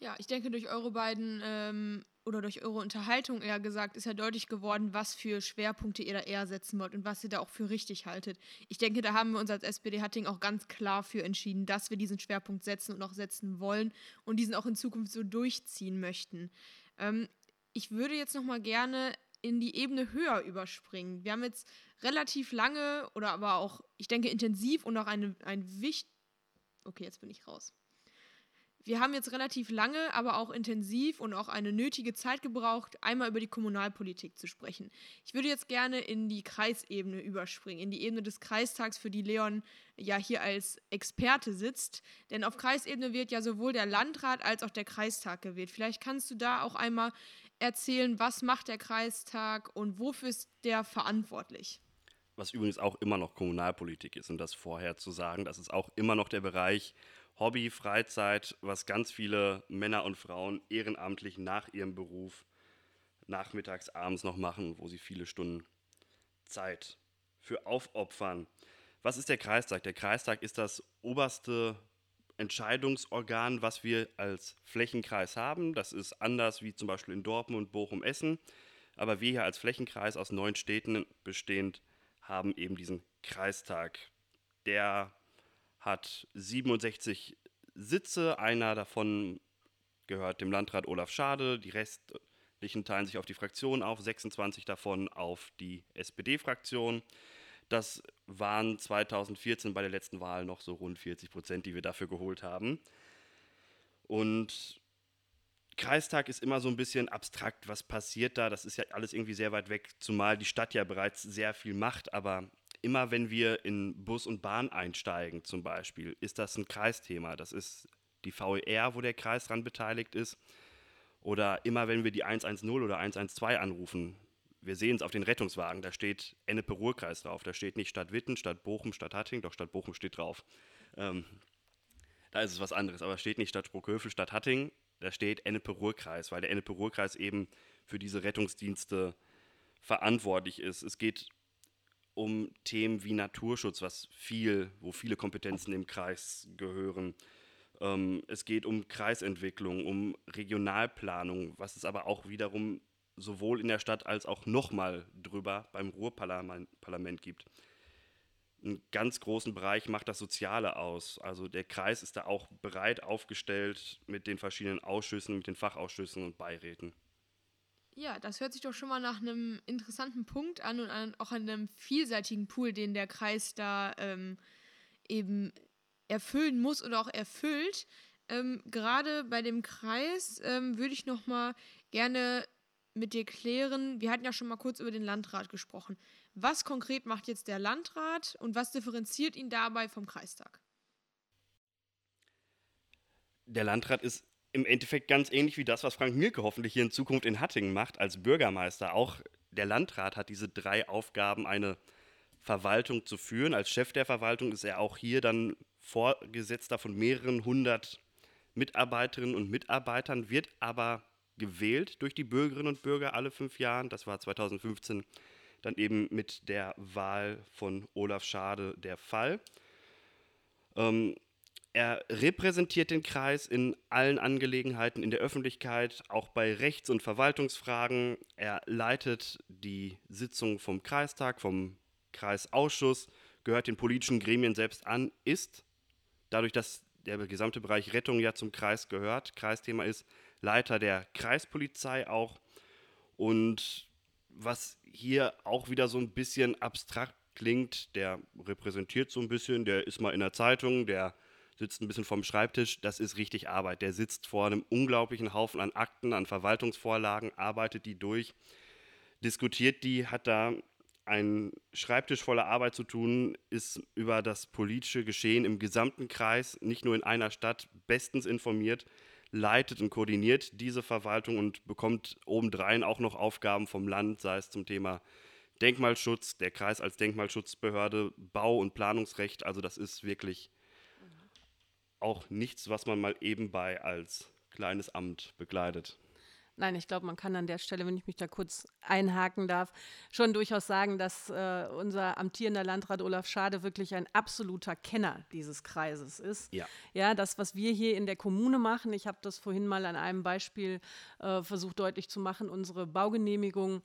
Ja, ich denke, durch eure beiden ähm, oder durch eure Unterhaltung eher gesagt, ist ja deutlich geworden, was für Schwerpunkte ihr da eher setzen wollt und was ihr da auch für richtig haltet. Ich denke, da haben wir uns als SPD Hatting auch ganz klar für entschieden, dass wir diesen Schwerpunkt setzen und auch setzen wollen und diesen auch in Zukunft so durchziehen möchten. Ähm, ich würde jetzt noch mal gerne in die Ebene höher überspringen. Wir haben jetzt relativ lange oder aber auch, ich denke, intensiv und auch eine, ein wichtig. Okay, jetzt bin ich raus. Wir haben jetzt relativ lange, aber auch intensiv und auch eine nötige Zeit gebraucht, einmal über die Kommunalpolitik zu sprechen. Ich würde jetzt gerne in die Kreisebene überspringen, in die Ebene des Kreistags, für die Leon ja hier als Experte sitzt. Denn auf Kreisebene wird ja sowohl der Landrat als auch der Kreistag gewählt. Vielleicht kannst du da auch einmal erzählen, was macht der Kreistag und wofür ist der verantwortlich? Was übrigens auch immer noch Kommunalpolitik ist, und das vorher zu sagen, das ist auch immer noch der Bereich, Hobby, Freizeit, was ganz viele Männer und Frauen ehrenamtlich nach ihrem Beruf nachmittags, abends noch machen, wo sie viele Stunden Zeit für aufopfern. Was ist der Kreistag? Der Kreistag ist das oberste Entscheidungsorgan, was wir als Flächenkreis haben. Das ist anders wie zum Beispiel in Dortmund, Bochum, Essen. Aber wir hier als Flächenkreis aus neun Städten bestehend haben eben diesen Kreistag. Der hat 67 Sitze. Einer davon gehört dem Landrat Olaf Schade. Die restlichen teilen sich auf die Fraktion auf, 26 davon auf die SPD-Fraktion. Das waren 2014 bei der letzten Wahl noch so rund 40 Prozent, die wir dafür geholt haben. Und Kreistag ist immer so ein bisschen abstrakt, was passiert da. Das ist ja alles irgendwie sehr weit weg, zumal die Stadt ja bereits sehr viel macht. Aber immer wenn wir in Bus und Bahn einsteigen zum Beispiel, ist das ein Kreisthema. Das ist die VER, wo der Kreis dran beteiligt ist. Oder immer wenn wir die 110 oder 112 anrufen, wir sehen es auf den Rettungswagen, da steht Ennepe-Ruhr-Kreis drauf. Da steht nicht Stadt Witten, Stadt Bochum, Stadt Hatting, doch Stadt Bochum steht drauf. Ähm, da ist es was anderes, aber steht nicht Stadt Sprockhövel, Stadt Hatting, da steht Ennepe-Ruhr-Kreis, weil der Ennepe-Ruhr-Kreis eben für diese Rettungsdienste verantwortlich ist. Es geht um Themen wie Naturschutz, was viel, wo viele Kompetenzen im Kreis gehören. Ähm, es geht um Kreisentwicklung, um Regionalplanung, was es aber auch wiederum sowohl in der Stadt als auch nochmal drüber beim Ruhrparlament gibt. Einen ganz großen Bereich macht das Soziale aus. Also der Kreis ist da auch bereit aufgestellt mit den verschiedenen Ausschüssen, mit den Fachausschüssen und Beiräten. Ja, das hört sich doch schon mal nach einem interessanten Punkt an und an, auch an einem vielseitigen Pool, den der Kreis da ähm, eben erfüllen muss oder auch erfüllt. Ähm, Gerade bei dem Kreis ähm, würde ich noch mal gerne mit dir klären. Wir hatten ja schon mal kurz über den Landrat gesprochen. Was konkret macht jetzt der Landrat und was differenziert ihn dabei vom Kreistag? Der Landrat ist im Endeffekt ganz ähnlich wie das, was Frank Mielke hoffentlich hier in Zukunft in Hattingen macht als Bürgermeister. Auch der Landrat hat diese drei Aufgaben, eine Verwaltung zu führen. Als Chef der Verwaltung ist er auch hier dann Vorgesetzter von mehreren hundert Mitarbeiterinnen und Mitarbeitern, wird aber gewählt durch die Bürgerinnen und Bürger alle fünf Jahre. Das war 2015 dann eben mit der Wahl von Olaf Schade der Fall. Ähm, er repräsentiert den Kreis in allen Angelegenheiten in der Öffentlichkeit, auch bei Rechts- und Verwaltungsfragen. Er leitet die Sitzung vom Kreistag, vom Kreisausschuss, gehört den politischen Gremien selbst an, ist, dadurch, dass der gesamte Bereich Rettung ja zum Kreis gehört, Kreisthema ist, Leiter der Kreispolizei auch. Und was hier auch wieder so ein bisschen abstrakt klingt, der repräsentiert so ein bisschen, der ist mal in der Zeitung, der sitzt ein bisschen vorm Schreibtisch, das ist richtig Arbeit. Der sitzt vor einem unglaublichen Haufen an Akten, an Verwaltungsvorlagen, arbeitet die durch, diskutiert die, hat da einen Schreibtisch voller Arbeit zu tun, ist über das politische Geschehen im gesamten Kreis, nicht nur in einer Stadt, bestens informiert, leitet und koordiniert diese Verwaltung und bekommt obendrein auch noch Aufgaben vom Land, sei es zum Thema Denkmalschutz, der Kreis als Denkmalschutzbehörde, Bau- und Planungsrecht. Also das ist wirklich auch nichts, was man mal eben bei als kleines Amt begleitet. Nein, ich glaube, man kann an der Stelle, wenn ich mich da kurz einhaken darf, schon durchaus sagen, dass äh, unser amtierender Landrat Olaf Schade wirklich ein absoluter Kenner dieses Kreises ist. Ja. Ja, das, was wir hier in der Kommune machen, ich habe das vorhin mal an einem Beispiel äh, versucht deutlich zu machen, unsere Baugenehmigung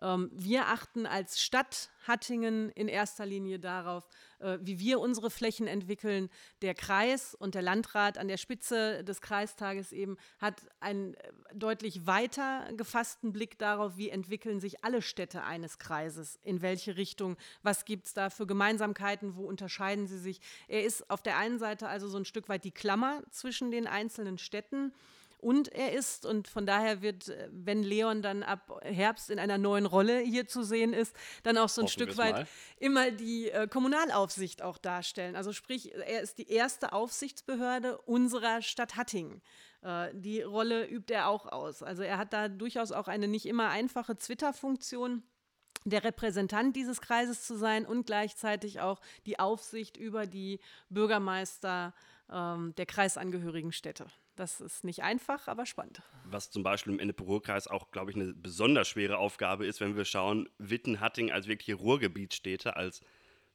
wir achten als Stadt Hattingen in erster Linie darauf, äh, wie wir unsere Flächen entwickeln. Der Kreis und der Landrat an der Spitze des Kreistages eben hat einen äh, deutlich weiter gefassten Blick darauf, wie entwickeln sich alle Städte eines Kreises, in welche Richtung, was gibt es da für Gemeinsamkeiten, wo unterscheiden sie sich. Er ist auf der einen Seite also so ein Stück weit die Klammer zwischen den einzelnen Städten und er ist. Und von daher wird, äh, wenn Leon dann ab Herbst in einer neuen Rolle hier zu sehen ist, dann auch so ein Stück weit mal. immer die äh, Kommunalaufsicht auch darstellen. Also sprich, er ist die erste Aufsichtsbehörde unserer Stadt Hattingen. Äh, die Rolle übt er auch aus. Also er hat da durchaus auch eine nicht immer einfache Twitter-Funktion der Repräsentant dieses Kreises zu sein und gleichzeitig auch die Aufsicht über die Bürgermeister ähm, der kreisangehörigen Städte. Das ist nicht einfach, aber spannend. Was zum Beispiel im Ennepe-Ruhr-Kreis auch, glaube ich, eine besonders schwere Aufgabe ist, wenn wir schauen, Witten-Hatting als wirkliche Ruhrgebietsstädte, als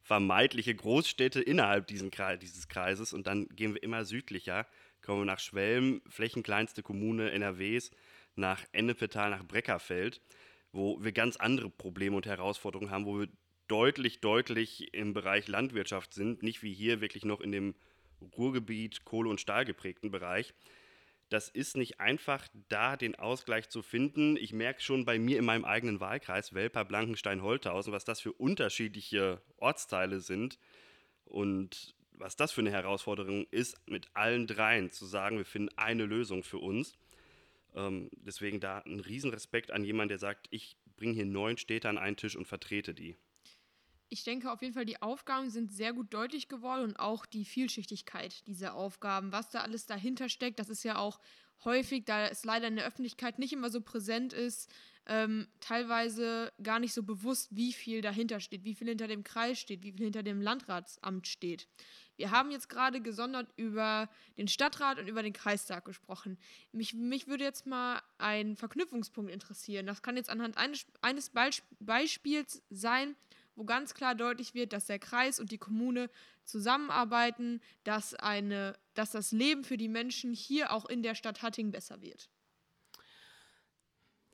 vermeintliche Großstädte innerhalb Kreis, dieses Kreises. Und dann gehen wir immer südlicher, kommen wir nach Schwelm, flächenkleinste Kommune NRWs, nach Ennepetal, nach Breckerfeld, wo wir ganz andere Probleme und Herausforderungen haben, wo wir deutlich, deutlich im Bereich Landwirtschaft sind, nicht wie hier wirklich noch in dem Ruhrgebiet, Kohle- und Stahl geprägten Bereich das ist nicht einfach, da den Ausgleich zu finden. Ich merke schon bei mir in meinem eigenen Wahlkreis, Welper, Blankenstein, Holthausen, was das für unterschiedliche Ortsteile sind und was das für eine Herausforderung ist, mit allen dreien zu sagen, wir finden eine Lösung für uns. Ähm, deswegen da ein Riesenrespekt an jemanden, der sagt, ich bringe hier neun Städte an einen Tisch und vertrete die ich denke auf jeden Fall, die Aufgaben sind sehr gut deutlich geworden und auch die Vielschichtigkeit dieser Aufgaben, was da alles dahinter steckt, das ist ja auch häufig, da es leider in der Öffentlichkeit nicht immer so präsent ist, ähm, teilweise gar nicht so bewusst, wie viel dahinter steht, wie viel hinter dem Kreis steht, wie viel hinter dem Landratsamt steht. Wir haben jetzt gerade gesondert über den Stadtrat und über den Kreistag gesprochen. Mich, mich würde jetzt mal ein Verknüpfungspunkt interessieren. Das kann jetzt anhand eines, eines Beispiels sein, wo ganz klar deutlich wird, dass der Kreis und die Kommune zusammenarbeiten, dass, eine, dass das Leben für die Menschen hier auch in der Stadt Hatting besser wird.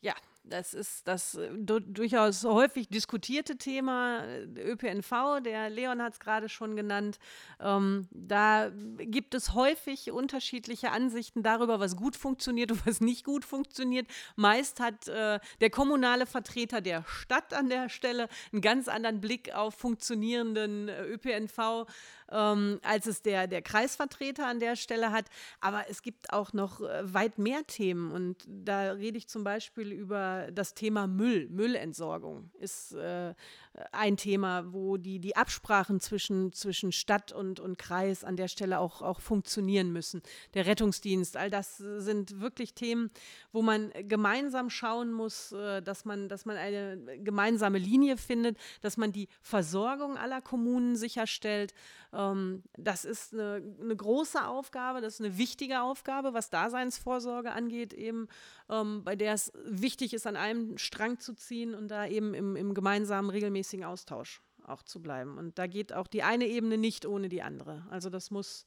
Ja, das ist das äh, durchaus häufig diskutierte Thema äh, ÖPNV. Der Leon hat es gerade schon genannt. Ähm, da gibt es häufig unterschiedliche Ansichten darüber, was gut funktioniert und was nicht gut funktioniert. Meist hat äh, der kommunale Vertreter der Stadt an der Stelle einen ganz anderen Blick auf funktionierenden äh, ÖPNV ähm, als es der, der Kreisvertreter an der Stelle hat. Aber es gibt auch noch äh, weit mehr Themen. Und da rede ich zum Beispiel über das Thema Müll. Müllentsorgung ist äh, ein Thema, wo die, die Absprachen zwischen, zwischen Stadt und, und Kreis an der Stelle auch, auch funktionieren müssen. Der Rettungsdienst, all das sind wirklich Themen, wo man gemeinsam schauen muss, äh, dass man, dass man eine gemeinsame Linie findet, dass man die Versorgung aller Kommunen sicherstellt. Ähm, das ist eine, eine große Aufgabe, das ist eine wichtige Aufgabe, was Daseinsvorsorge angeht, eben ähm, bei der es wichtig ist, an einem Strang zu ziehen und da eben im, im gemeinsamen regelmäßigen Austausch auch zu bleiben. Und da geht auch die eine Ebene nicht ohne die andere. Also das muss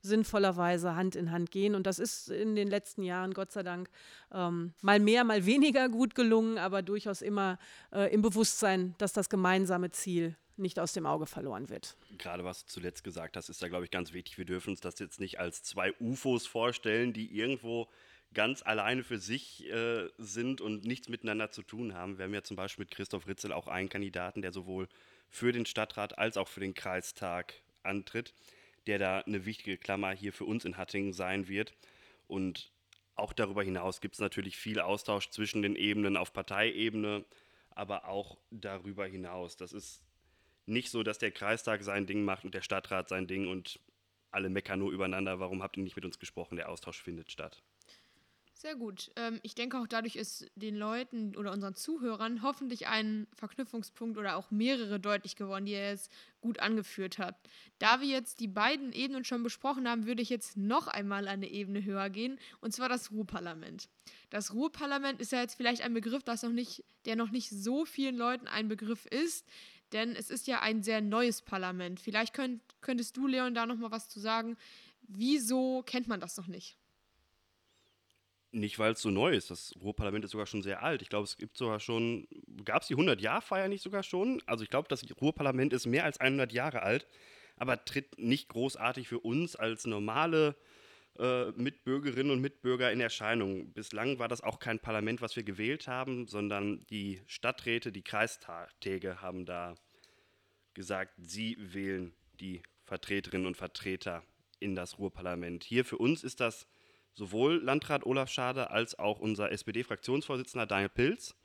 sinnvollerweise Hand in Hand gehen. Und das ist in den letzten Jahren, Gott sei Dank, ähm, mal mehr, mal weniger gut gelungen, aber durchaus immer äh, im Bewusstsein, dass das gemeinsame Ziel nicht aus dem Auge verloren wird. Gerade was du zuletzt gesagt hast, ist da, glaube ich, ganz wichtig. Wir dürfen uns das jetzt nicht als zwei UFOs vorstellen, die irgendwo ganz alleine für sich äh, sind und nichts miteinander zu tun haben. Wir haben ja zum Beispiel mit Christoph Ritzel auch einen Kandidaten, der sowohl für den Stadtrat als auch für den Kreistag antritt, der da eine wichtige Klammer hier für uns in Hattingen sein wird. Und auch darüber hinaus gibt es natürlich viel Austausch zwischen den Ebenen auf Parteiebene, aber auch darüber hinaus. Das ist nicht so, dass der Kreistag sein Ding macht und der Stadtrat sein Ding und alle meckern nur übereinander. Warum habt ihr nicht mit uns gesprochen? Der Austausch findet statt. Sehr gut. Ähm, ich denke auch dadurch ist den Leuten oder unseren Zuhörern hoffentlich ein Verknüpfungspunkt oder auch mehrere deutlich geworden, die er jetzt gut angeführt hat. Da wir jetzt die beiden Ebenen schon besprochen haben, würde ich jetzt noch einmal eine Ebene höher gehen, und zwar das Ruhrparlament. Das Ruhrparlament ist ja jetzt vielleicht ein Begriff, das noch nicht, der noch nicht so vielen Leuten ein Begriff ist, denn es ist ja ein sehr neues Parlament. Vielleicht könnt, könntest du, Leon, da noch mal was zu sagen. Wieso kennt man das noch nicht? Nicht, weil es so neu ist. Das Ruhrparlament ist sogar schon sehr alt. Ich glaube, es gibt sogar schon, gab es die 100-Jahr-Feier nicht sogar schon? Also ich glaube, das Ruhrparlament ist mehr als 100 Jahre alt, aber tritt nicht großartig für uns als normale äh, Mitbürgerinnen und Mitbürger in Erscheinung. Bislang war das auch kein Parlament, was wir gewählt haben, sondern die Stadträte, die Kreistage haben da gesagt, sie wählen die Vertreterinnen und Vertreter in das Ruhrparlament. Hier für uns ist das sowohl Landrat Olaf Schade als auch unser SPD-Fraktionsvorsitzender Daniel Pilz,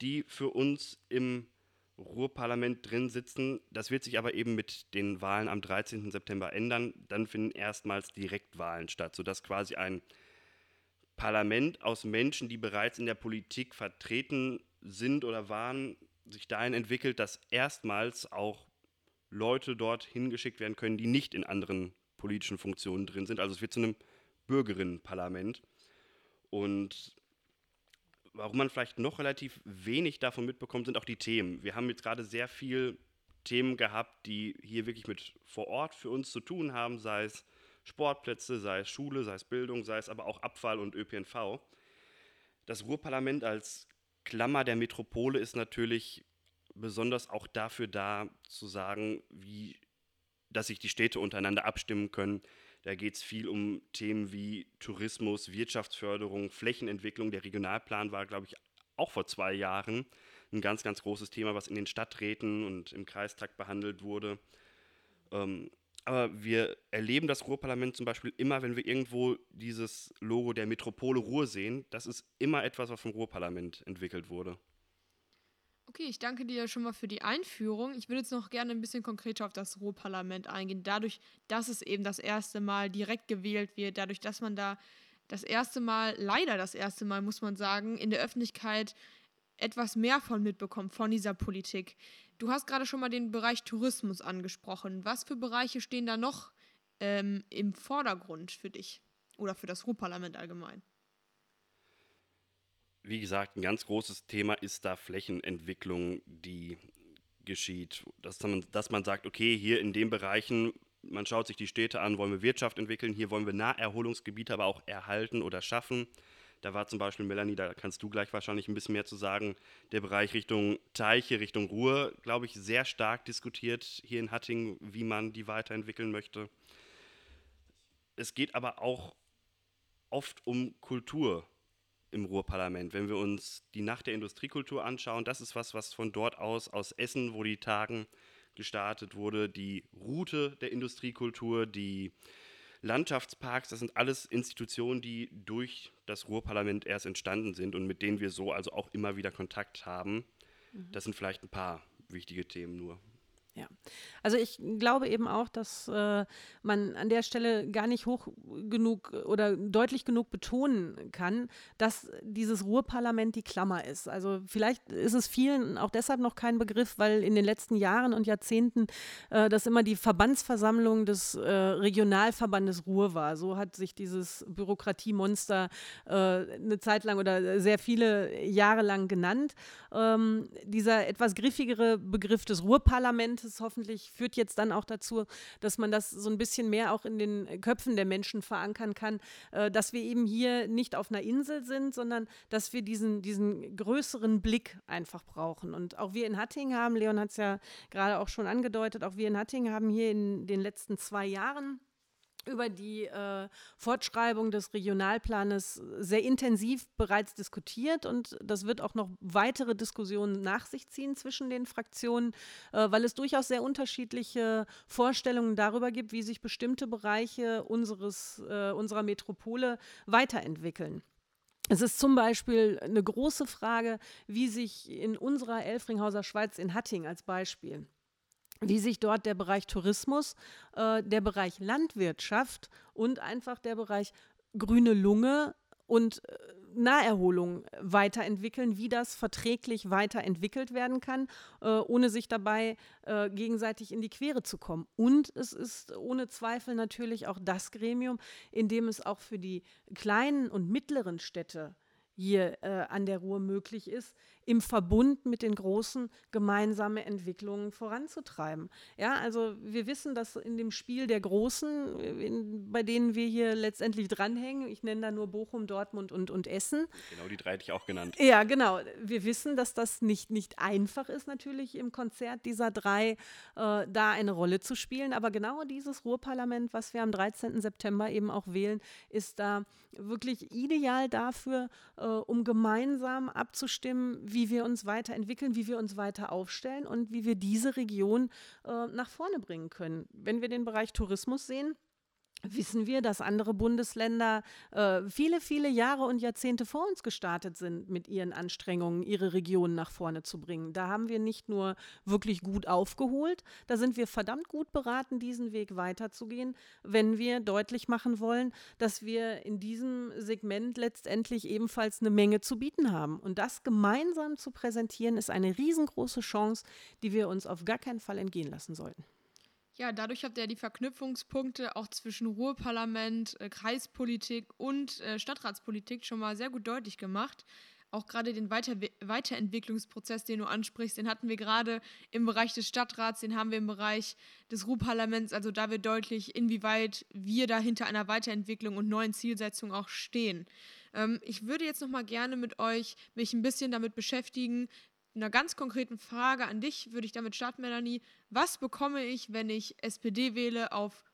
die für uns im Ruhrparlament drin sitzen. Das wird sich aber eben mit den Wahlen am 13. September ändern. Dann finden erstmals Direktwahlen statt, sodass quasi ein Parlament aus Menschen, die bereits in der Politik vertreten sind oder waren, sich dahin entwickelt, dass erstmals auch Leute dort hingeschickt werden können, die nicht in anderen politischen Funktionen drin sind. Also es wird zu einem Bürgerinnenparlament. Und warum man vielleicht noch relativ wenig davon mitbekommt, sind auch die Themen. Wir haben jetzt gerade sehr viel Themen gehabt, die hier wirklich mit vor Ort für uns zu tun haben, sei es Sportplätze, sei es Schule, sei es Bildung, sei es aber auch Abfall und ÖPNV. Das Ruhrparlament als Klammer der Metropole ist natürlich besonders auch dafür da zu sagen, wie, dass sich die Städte untereinander abstimmen können, da geht es viel um Themen wie Tourismus, Wirtschaftsförderung, Flächenentwicklung. Der Regionalplan war, glaube ich, auch vor zwei Jahren ein ganz, ganz großes Thema, was in den Stadträten und im Kreistag behandelt wurde. Ähm, aber wir erleben das Ruhrparlament zum Beispiel immer, wenn wir irgendwo dieses Logo der Metropole Ruhr sehen. Das ist immer etwas, was vom Ruhrparlament entwickelt wurde. Okay, ich danke dir schon mal für die Einführung. Ich würde jetzt noch gerne ein bisschen konkreter auf das Ruhrparlament eingehen. Dadurch, dass es eben das erste Mal direkt gewählt wird, dadurch, dass man da das erste Mal, leider das erste Mal, muss man sagen, in der Öffentlichkeit etwas mehr von mitbekommt, von dieser Politik. Du hast gerade schon mal den Bereich Tourismus angesprochen. Was für Bereiche stehen da noch ähm, im Vordergrund für dich oder für das Ruhrparlament allgemein? Wie gesagt, ein ganz großes Thema ist da Flächenentwicklung, die geschieht. Dass man, dass man sagt, okay, hier in den Bereichen, man schaut sich die Städte an, wollen wir Wirtschaft entwickeln, hier wollen wir Naherholungsgebiete aber auch erhalten oder schaffen. Da war zum Beispiel, Melanie, da kannst du gleich wahrscheinlich ein bisschen mehr zu sagen, der Bereich Richtung Teiche, Richtung Ruhr, glaube ich, sehr stark diskutiert hier in Hattingen, wie man die weiterentwickeln möchte. Es geht aber auch oft um Kultur im Ruhrparlament. Wenn wir uns die Nacht der Industriekultur anschauen, das ist was, was von dort aus, aus Essen, wo die Tagen gestartet wurde, die Route der Industriekultur, die Landschaftsparks, das sind alles Institutionen, die durch das Ruhrparlament erst entstanden sind und mit denen wir so also auch immer wieder Kontakt haben. Mhm. Das sind vielleicht ein paar wichtige Themen nur. Ja, also ich glaube eben auch, dass äh, man an der Stelle gar nicht hoch genug oder deutlich genug betonen kann, dass dieses Ruhrparlament die Klammer ist. Also vielleicht ist es vielen auch deshalb noch kein Begriff, weil in den letzten Jahren und Jahrzehnten äh, das immer die Verbandsversammlung des äh, Regionalverbandes Ruhr war. So hat sich dieses Bürokratiemonster äh, eine Zeit lang oder sehr viele Jahre lang genannt. Ähm, dieser etwas griffigere Begriff des Ruhrparlaments Parlaments hoffentlich führt jetzt dann auch dazu, dass man das so ein bisschen mehr auch in den Köpfen der Menschen verankern kann, äh, dass wir eben hier nicht auf einer Insel sind, sondern dass wir diesen, diesen größeren Blick einfach brauchen. Und auch wir in Hattingen haben, Leon hat es ja gerade auch schon angedeutet, auch wir in Hattingen haben hier in den letzten zwei Jahren über die äh, Fortschreibung des Regionalplanes sehr intensiv bereits diskutiert und das wird auch noch weitere Diskussionen nach sich ziehen zwischen den Fraktionen, äh, weil es durchaus sehr unterschiedliche Vorstellungen darüber gibt, wie sich bestimmte Bereiche unseres, äh, unserer Metropole weiterentwickeln. Es ist zum Beispiel eine große Frage, wie sich in unserer Elfringhauser Schweiz in Hatting als Beispiel wie sich dort der Bereich Tourismus, äh, der Bereich Landwirtschaft und einfach der Bereich grüne Lunge und äh, Naherholung weiterentwickeln, wie das verträglich weiterentwickelt werden kann, äh, ohne sich dabei äh, gegenseitig in die Quere zu kommen. Und es ist ohne Zweifel natürlich auch das Gremium, in dem es auch für die kleinen und mittleren Städte hier äh, an der Ruhr möglich ist, im Verbund mit den großen gemeinsame Entwicklungen voranzutreiben. Ja, also wir wissen, dass in dem Spiel der Großen, in, bei denen wir hier letztendlich dranhängen, ich nenne da nur Bochum, Dortmund und, und Essen. Genau, die drei hätte ich auch genannt. Ja, genau. Wir wissen, dass das nicht, nicht einfach ist, natürlich im Konzert dieser drei äh, da eine Rolle zu spielen. Aber genau dieses Ruhrparlament, was wir am 13. September eben auch wählen, ist da wirklich ideal dafür, äh, um gemeinsam abzustimmen, wie wir uns weiterentwickeln, wie wir uns weiter aufstellen und wie wir diese Region äh, nach vorne bringen können. Wenn wir den Bereich Tourismus sehen, wissen wir, dass andere Bundesländer äh, viele, viele Jahre und Jahrzehnte vor uns gestartet sind mit ihren Anstrengungen, ihre Regionen nach vorne zu bringen. Da haben wir nicht nur wirklich gut aufgeholt, da sind wir verdammt gut beraten, diesen Weg weiterzugehen, wenn wir deutlich machen wollen, dass wir in diesem Segment letztendlich ebenfalls eine Menge zu bieten haben. Und das gemeinsam zu präsentieren, ist eine riesengroße Chance, die wir uns auf gar keinen Fall entgehen lassen sollten. Ja, dadurch habt ihr die Verknüpfungspunkte auch zwischen Ruhrparlament, äh, Kreispolitik und äh, Stadtratspolitik schon mal sehr gut deutlich gemacht. Auch gerade den Weiter Weiterentwicklungsprozess, den du ansprichst, den hatten wir gerade im Bereich des Stadtrats, den haben wir im Bereich des Ruhrparlaments. Also da wird deutlich, inwieweit wir da hinter einer Weiterentwicklung und neuen Zielsetzungen auch stehen. Ähm, ich würde jetzt noch mal gerne mit euch mich ein bisschen damit beschäftigen, einer ganz konkreten Frage an dich würde ich damit starten, Melanie. Was bekomme ich, wenn ich SPD wähle auf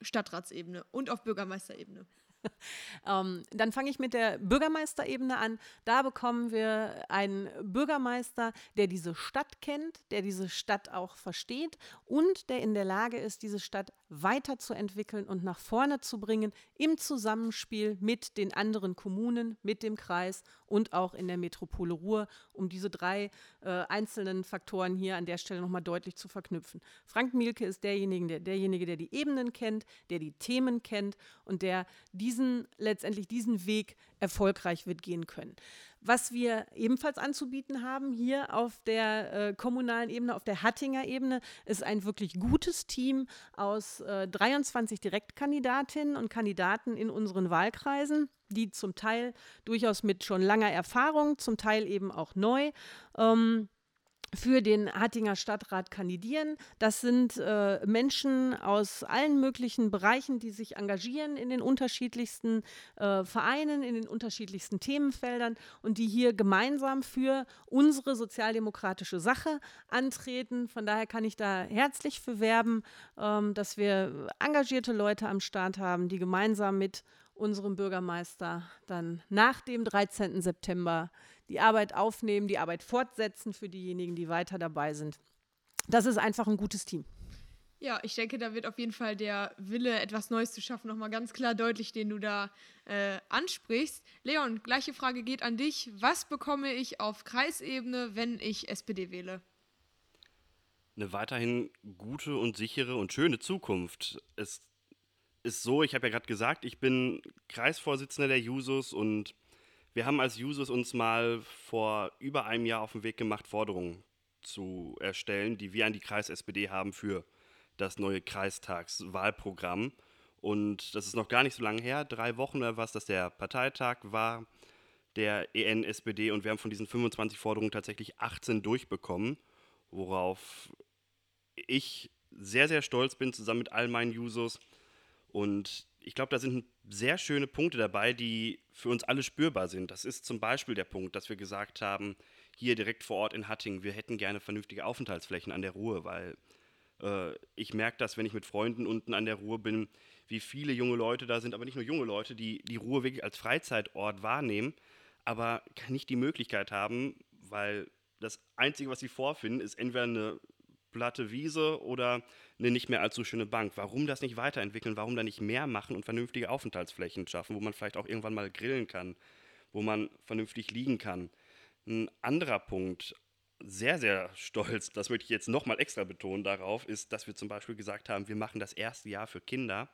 Stadtratsebene und auf Bürgermeisterebene? ähm, dann fange ich mit der Bürgermeisterebene an. Da bekommen wir einen Bürgermeister, der diese Stadt kennt, der diese Stadt auch versteht und der in der Lage ist, diese Stadt weiterzuentwickeln und nach vorne zu bringen im Zusammenspiel mit den anderen Kommunen, mit dem Kreis und auch in der Metropole Ruhr, um diese drei äh, einzelnen Faktoren hier an der Stelle nochmal deutlich zu verknüpfen. Frank Mielke ist derjenige der, derjenige, der die Ebenen kennt, der die Themen kennt und der diese diesen letztendlich diesen Weg erfolgreich wird gehen können. Was wir ebenfalls anzubieten haben hier auf der äh, kommunalen Ebene, auf der Hattinger Ebene, ist ein wirklich gutes Team aus äh, 23 Direktkandidatinnen und Kandidaten in unseren Wahlkreisen, die zum Teil durchaus mit schon langer Erfahrung, zum Teil eben auch neu ähm, für den Hattinger Stadtrat kandidieren. Das sind äh, Menschen aus allen möglichen Bereichen, die sich engagieren in den unterschiedlichsten äh, Vereinen, in den unterschiedlichsten Themenfeldern und die hier gemeinsam für unsere sozialdemokratische Sache antreten. Von daher kann ich da herzlich für werben, ähm, dass wir engagierte Leute am Start haben, die gemeinsam mit unserem Bürgermeister dann nach dem 13. September die Arbeit aufnehmen, die Arbeit fortsetzen für diejenigen, die weiter dabei sind. Das ist einfach ein gutes Team. Ja, ich denke, da wird auf jeden Fall der Wille, etwas Neues zu schaffen, nochmal ganz klar deutlich, den du da äh, ansprichst. Leon, gleiche Frage geht an dich. Was bekomme ich auf Kreisebene, wenn ich SPD wähle? Eine weiterhin gute und sichere und schöne Zukunft. Es ist so, ich habe ja gerade gesagt, ich bin Kreisvorsitzender der Jusos und wir haben als Users uns mal vor über einem Jahr auf den Weg gemacht, Forderungen zu erstellen, die wir an die Kreis-SPD haben für das neue Kreistagswahlprogramm. Und das ist noch gar nicht so lange her, drei Wochen oder was, dass der Parteitag war, der EN-SPD. Und wir haben von diesen 25 Forderungen tatsächlich 18 durchbekommen, worauf ich sehr, sehr stolz bin, zusammen mit all meinen Users. Und ich glaube, da sind sehr schöne Punkte dabei, die für uns alle spürbar sind. Das ist zum Beispiel der Punkt, dass wir gesagt haben, hier direkt vor Ort in Hattingen, wir hätten gerne vernünftige Aufenthaltsflächen an der Ruhr, weil äh, ich merke das, wenn ich mit Freunden unten an der Ruhr bin, wie viele junge Leute da sind, aber nicht nur junge Leute, die die Ruhr wirklich als Freizeitort wahrnehmen, aber nicht die Möglichkeit haben, weil das Einzige, was sie vorfinden, ist entweder eine platte Wiese oder eine nicht mehr allzu schöne Bank. Warum das nicht weiterentwickeln? Warum da nicht mehr machen und vernünftige Aufenthaltsflächen schaffen, wo man vielleicht auch irgendwann mal grillen kann, wo man vernünftig liegen kann? Ein anderer Punkt, sehr, sehr stolz, das möchte ich jetzt nochmal extra betonen darauf, ist, dass wir zum Beispiel gesagt haben, wir machen das erste Jahr für Kinder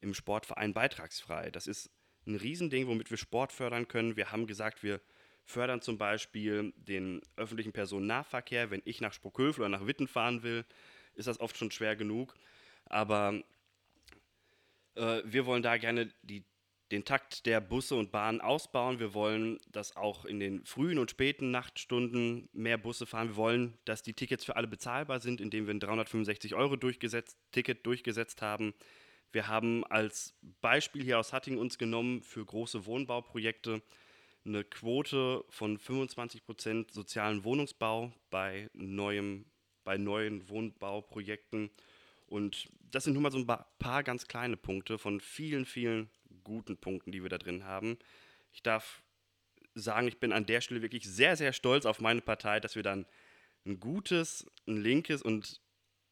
im Sportverein beitragsfrei. Das ist ein Riesending, womit wir Sport fördern können. Wir haben gesagt, wir fördern zum Beispiel den öffentlichen Personennahverkehr. Wenn ich nach Sprockhövel oder nach Witten fahren will, ist das oft schon schwer genug. Aber äh, wir wollen da gerne die, den Takt der Busse und Bahnen ausbauen. Wir wollen, dass auch in den frühen und späten Nachtstunden mehr Busse fahren. Wir wollen, dass die Tickets für alle bezahlbar sind, indem wir ein 365 Euro durchgesetzt, Ticket durchgesetzt haben. Wir haben als Beispiel hier aus Hatting uns genommen für große Wohnbauprojekte eine Quote von 25 Prozent sozialen Wohnungsbau bei, neuem, bei neuen Wohnbauprojekten. Und das sind nur mal so ein paar ganz kleine Punkte von vielen, vielen guten Punkten, die wir da drin haben. Ich darf sagen, ich bin an der Stelle wirklich sehr, sehr stolz auf meine Partei, dass wir dann ein gutes, ein linkes und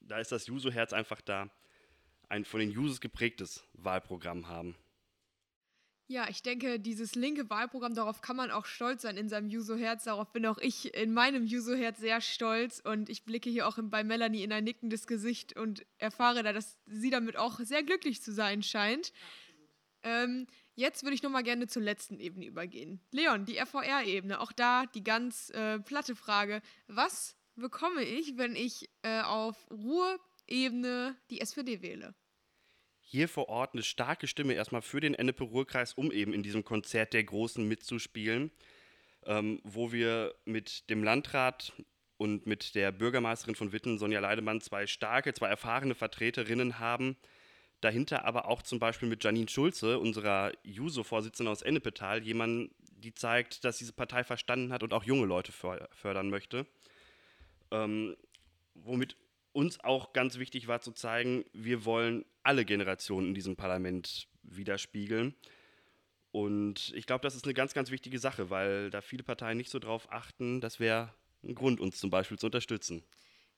da ist das Juso-Herz einfach da, ein von den Jusos geprägtes Wahlprogramm haben. Ja, ich denke, dieses linke Wahlprogramm, darauf kann man auch stolz sein in seinem Juso-Herz. Darauf bin auch ich in meinem Juso-Herz sehr stolz. Und ich blicke hier auch bei Melanie in ein nickendes Gesicht und erfahre da, dass sie damit auch sehr glücklich zu sein scheint. Ähm, jetzt würde ich nochmal gerne zur letzten Ebene übergehen. Leon, die RVR-Ebene. Auch da die ganz äh, platte Frage. Was bekomme ich, wenn ich äh, auf Ruhr-Ebene die SPD wähle? Hier vor Ort eine starke Stimme erstmal für den Ennepe-Ruhr-Kreis, um eben in diesem Konzert der Großen mitzuspielen, ähm, wo wir mit dem Landrat und mit der Bürgermeisterin von Witten, Sonja Leidemann, zwei starke, zwei erfahrene Vertreterinnen haben. Dahinter aber auch zum Beispiel mit Janine Schulze, unserer JUSO-Vorsitzenden aus Ennepetal, jemand, die zeigt, dass diese Partei verstanden hat und auch junge Leute fördern möchte. Ähm, womit uns auch ganz wichtig war zu zeigen, wir wollen alle Generationen in diesem Parlament widerspiegeln. Und ich glaube, das ist eine ganz, ganz wichtige Sache, weil da viele Parteien nicht so drauf achten. Das wäre ein Grund, uns zum Beispiel zu unterstützen.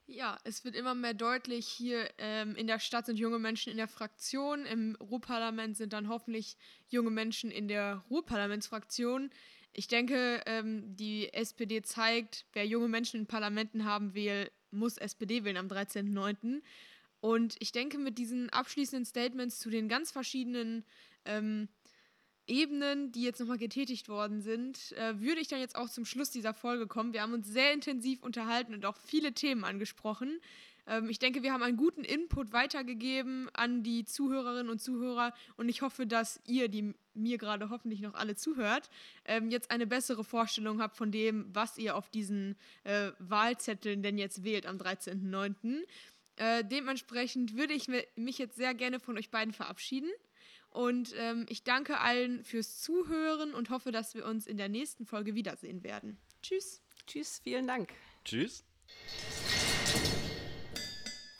Ja, es wird immer mehr deutlich, hier ähm, in der Stadt sind junge Menschen in der Fraktion, im Ruhrparlament sind dann hoffentlich junge Menschen in der Ruhrparlamentsfraktion. Ich denke, ähm, die SPD zeigt, wer junge Menschen in Parlamenten haben will, muss SPD wählen am 13.09. Und ich denke, mit diesen abschließenden Statements zu den ganz verschiedenen ähm, Ebenen, die jetzt nochmal getätigt worden sind, äh, würde ich dann jetzt auch zum Schluss dieser Folge kommen. Wir haben uns sehr intensiv unterhalten und auch viele Themen angesprochen. Ähm, ich denke, wir haben einen guten Input weitergegeben an die Zuhörerinnen und Zuhörer und ich hoffe, dass ihr, die mir gerade hoffentlich noch alle zuhört, ähm, jetzt eine bessere Vorstellung habt von dem, was ihr auf diesen äh, Wahlzetteln denn jetzt wählt am 13.09. Äh, dementsprechend würde ich mich jetzt sehr gerne von euch beiden verabschieden. Und ähm, ich danke allen fürs Zuhören und hoffe, dass wir uns in der nächsten Folge wiedersehen werden. Tschüss. Tschüss, vielen Dank. Tschüss.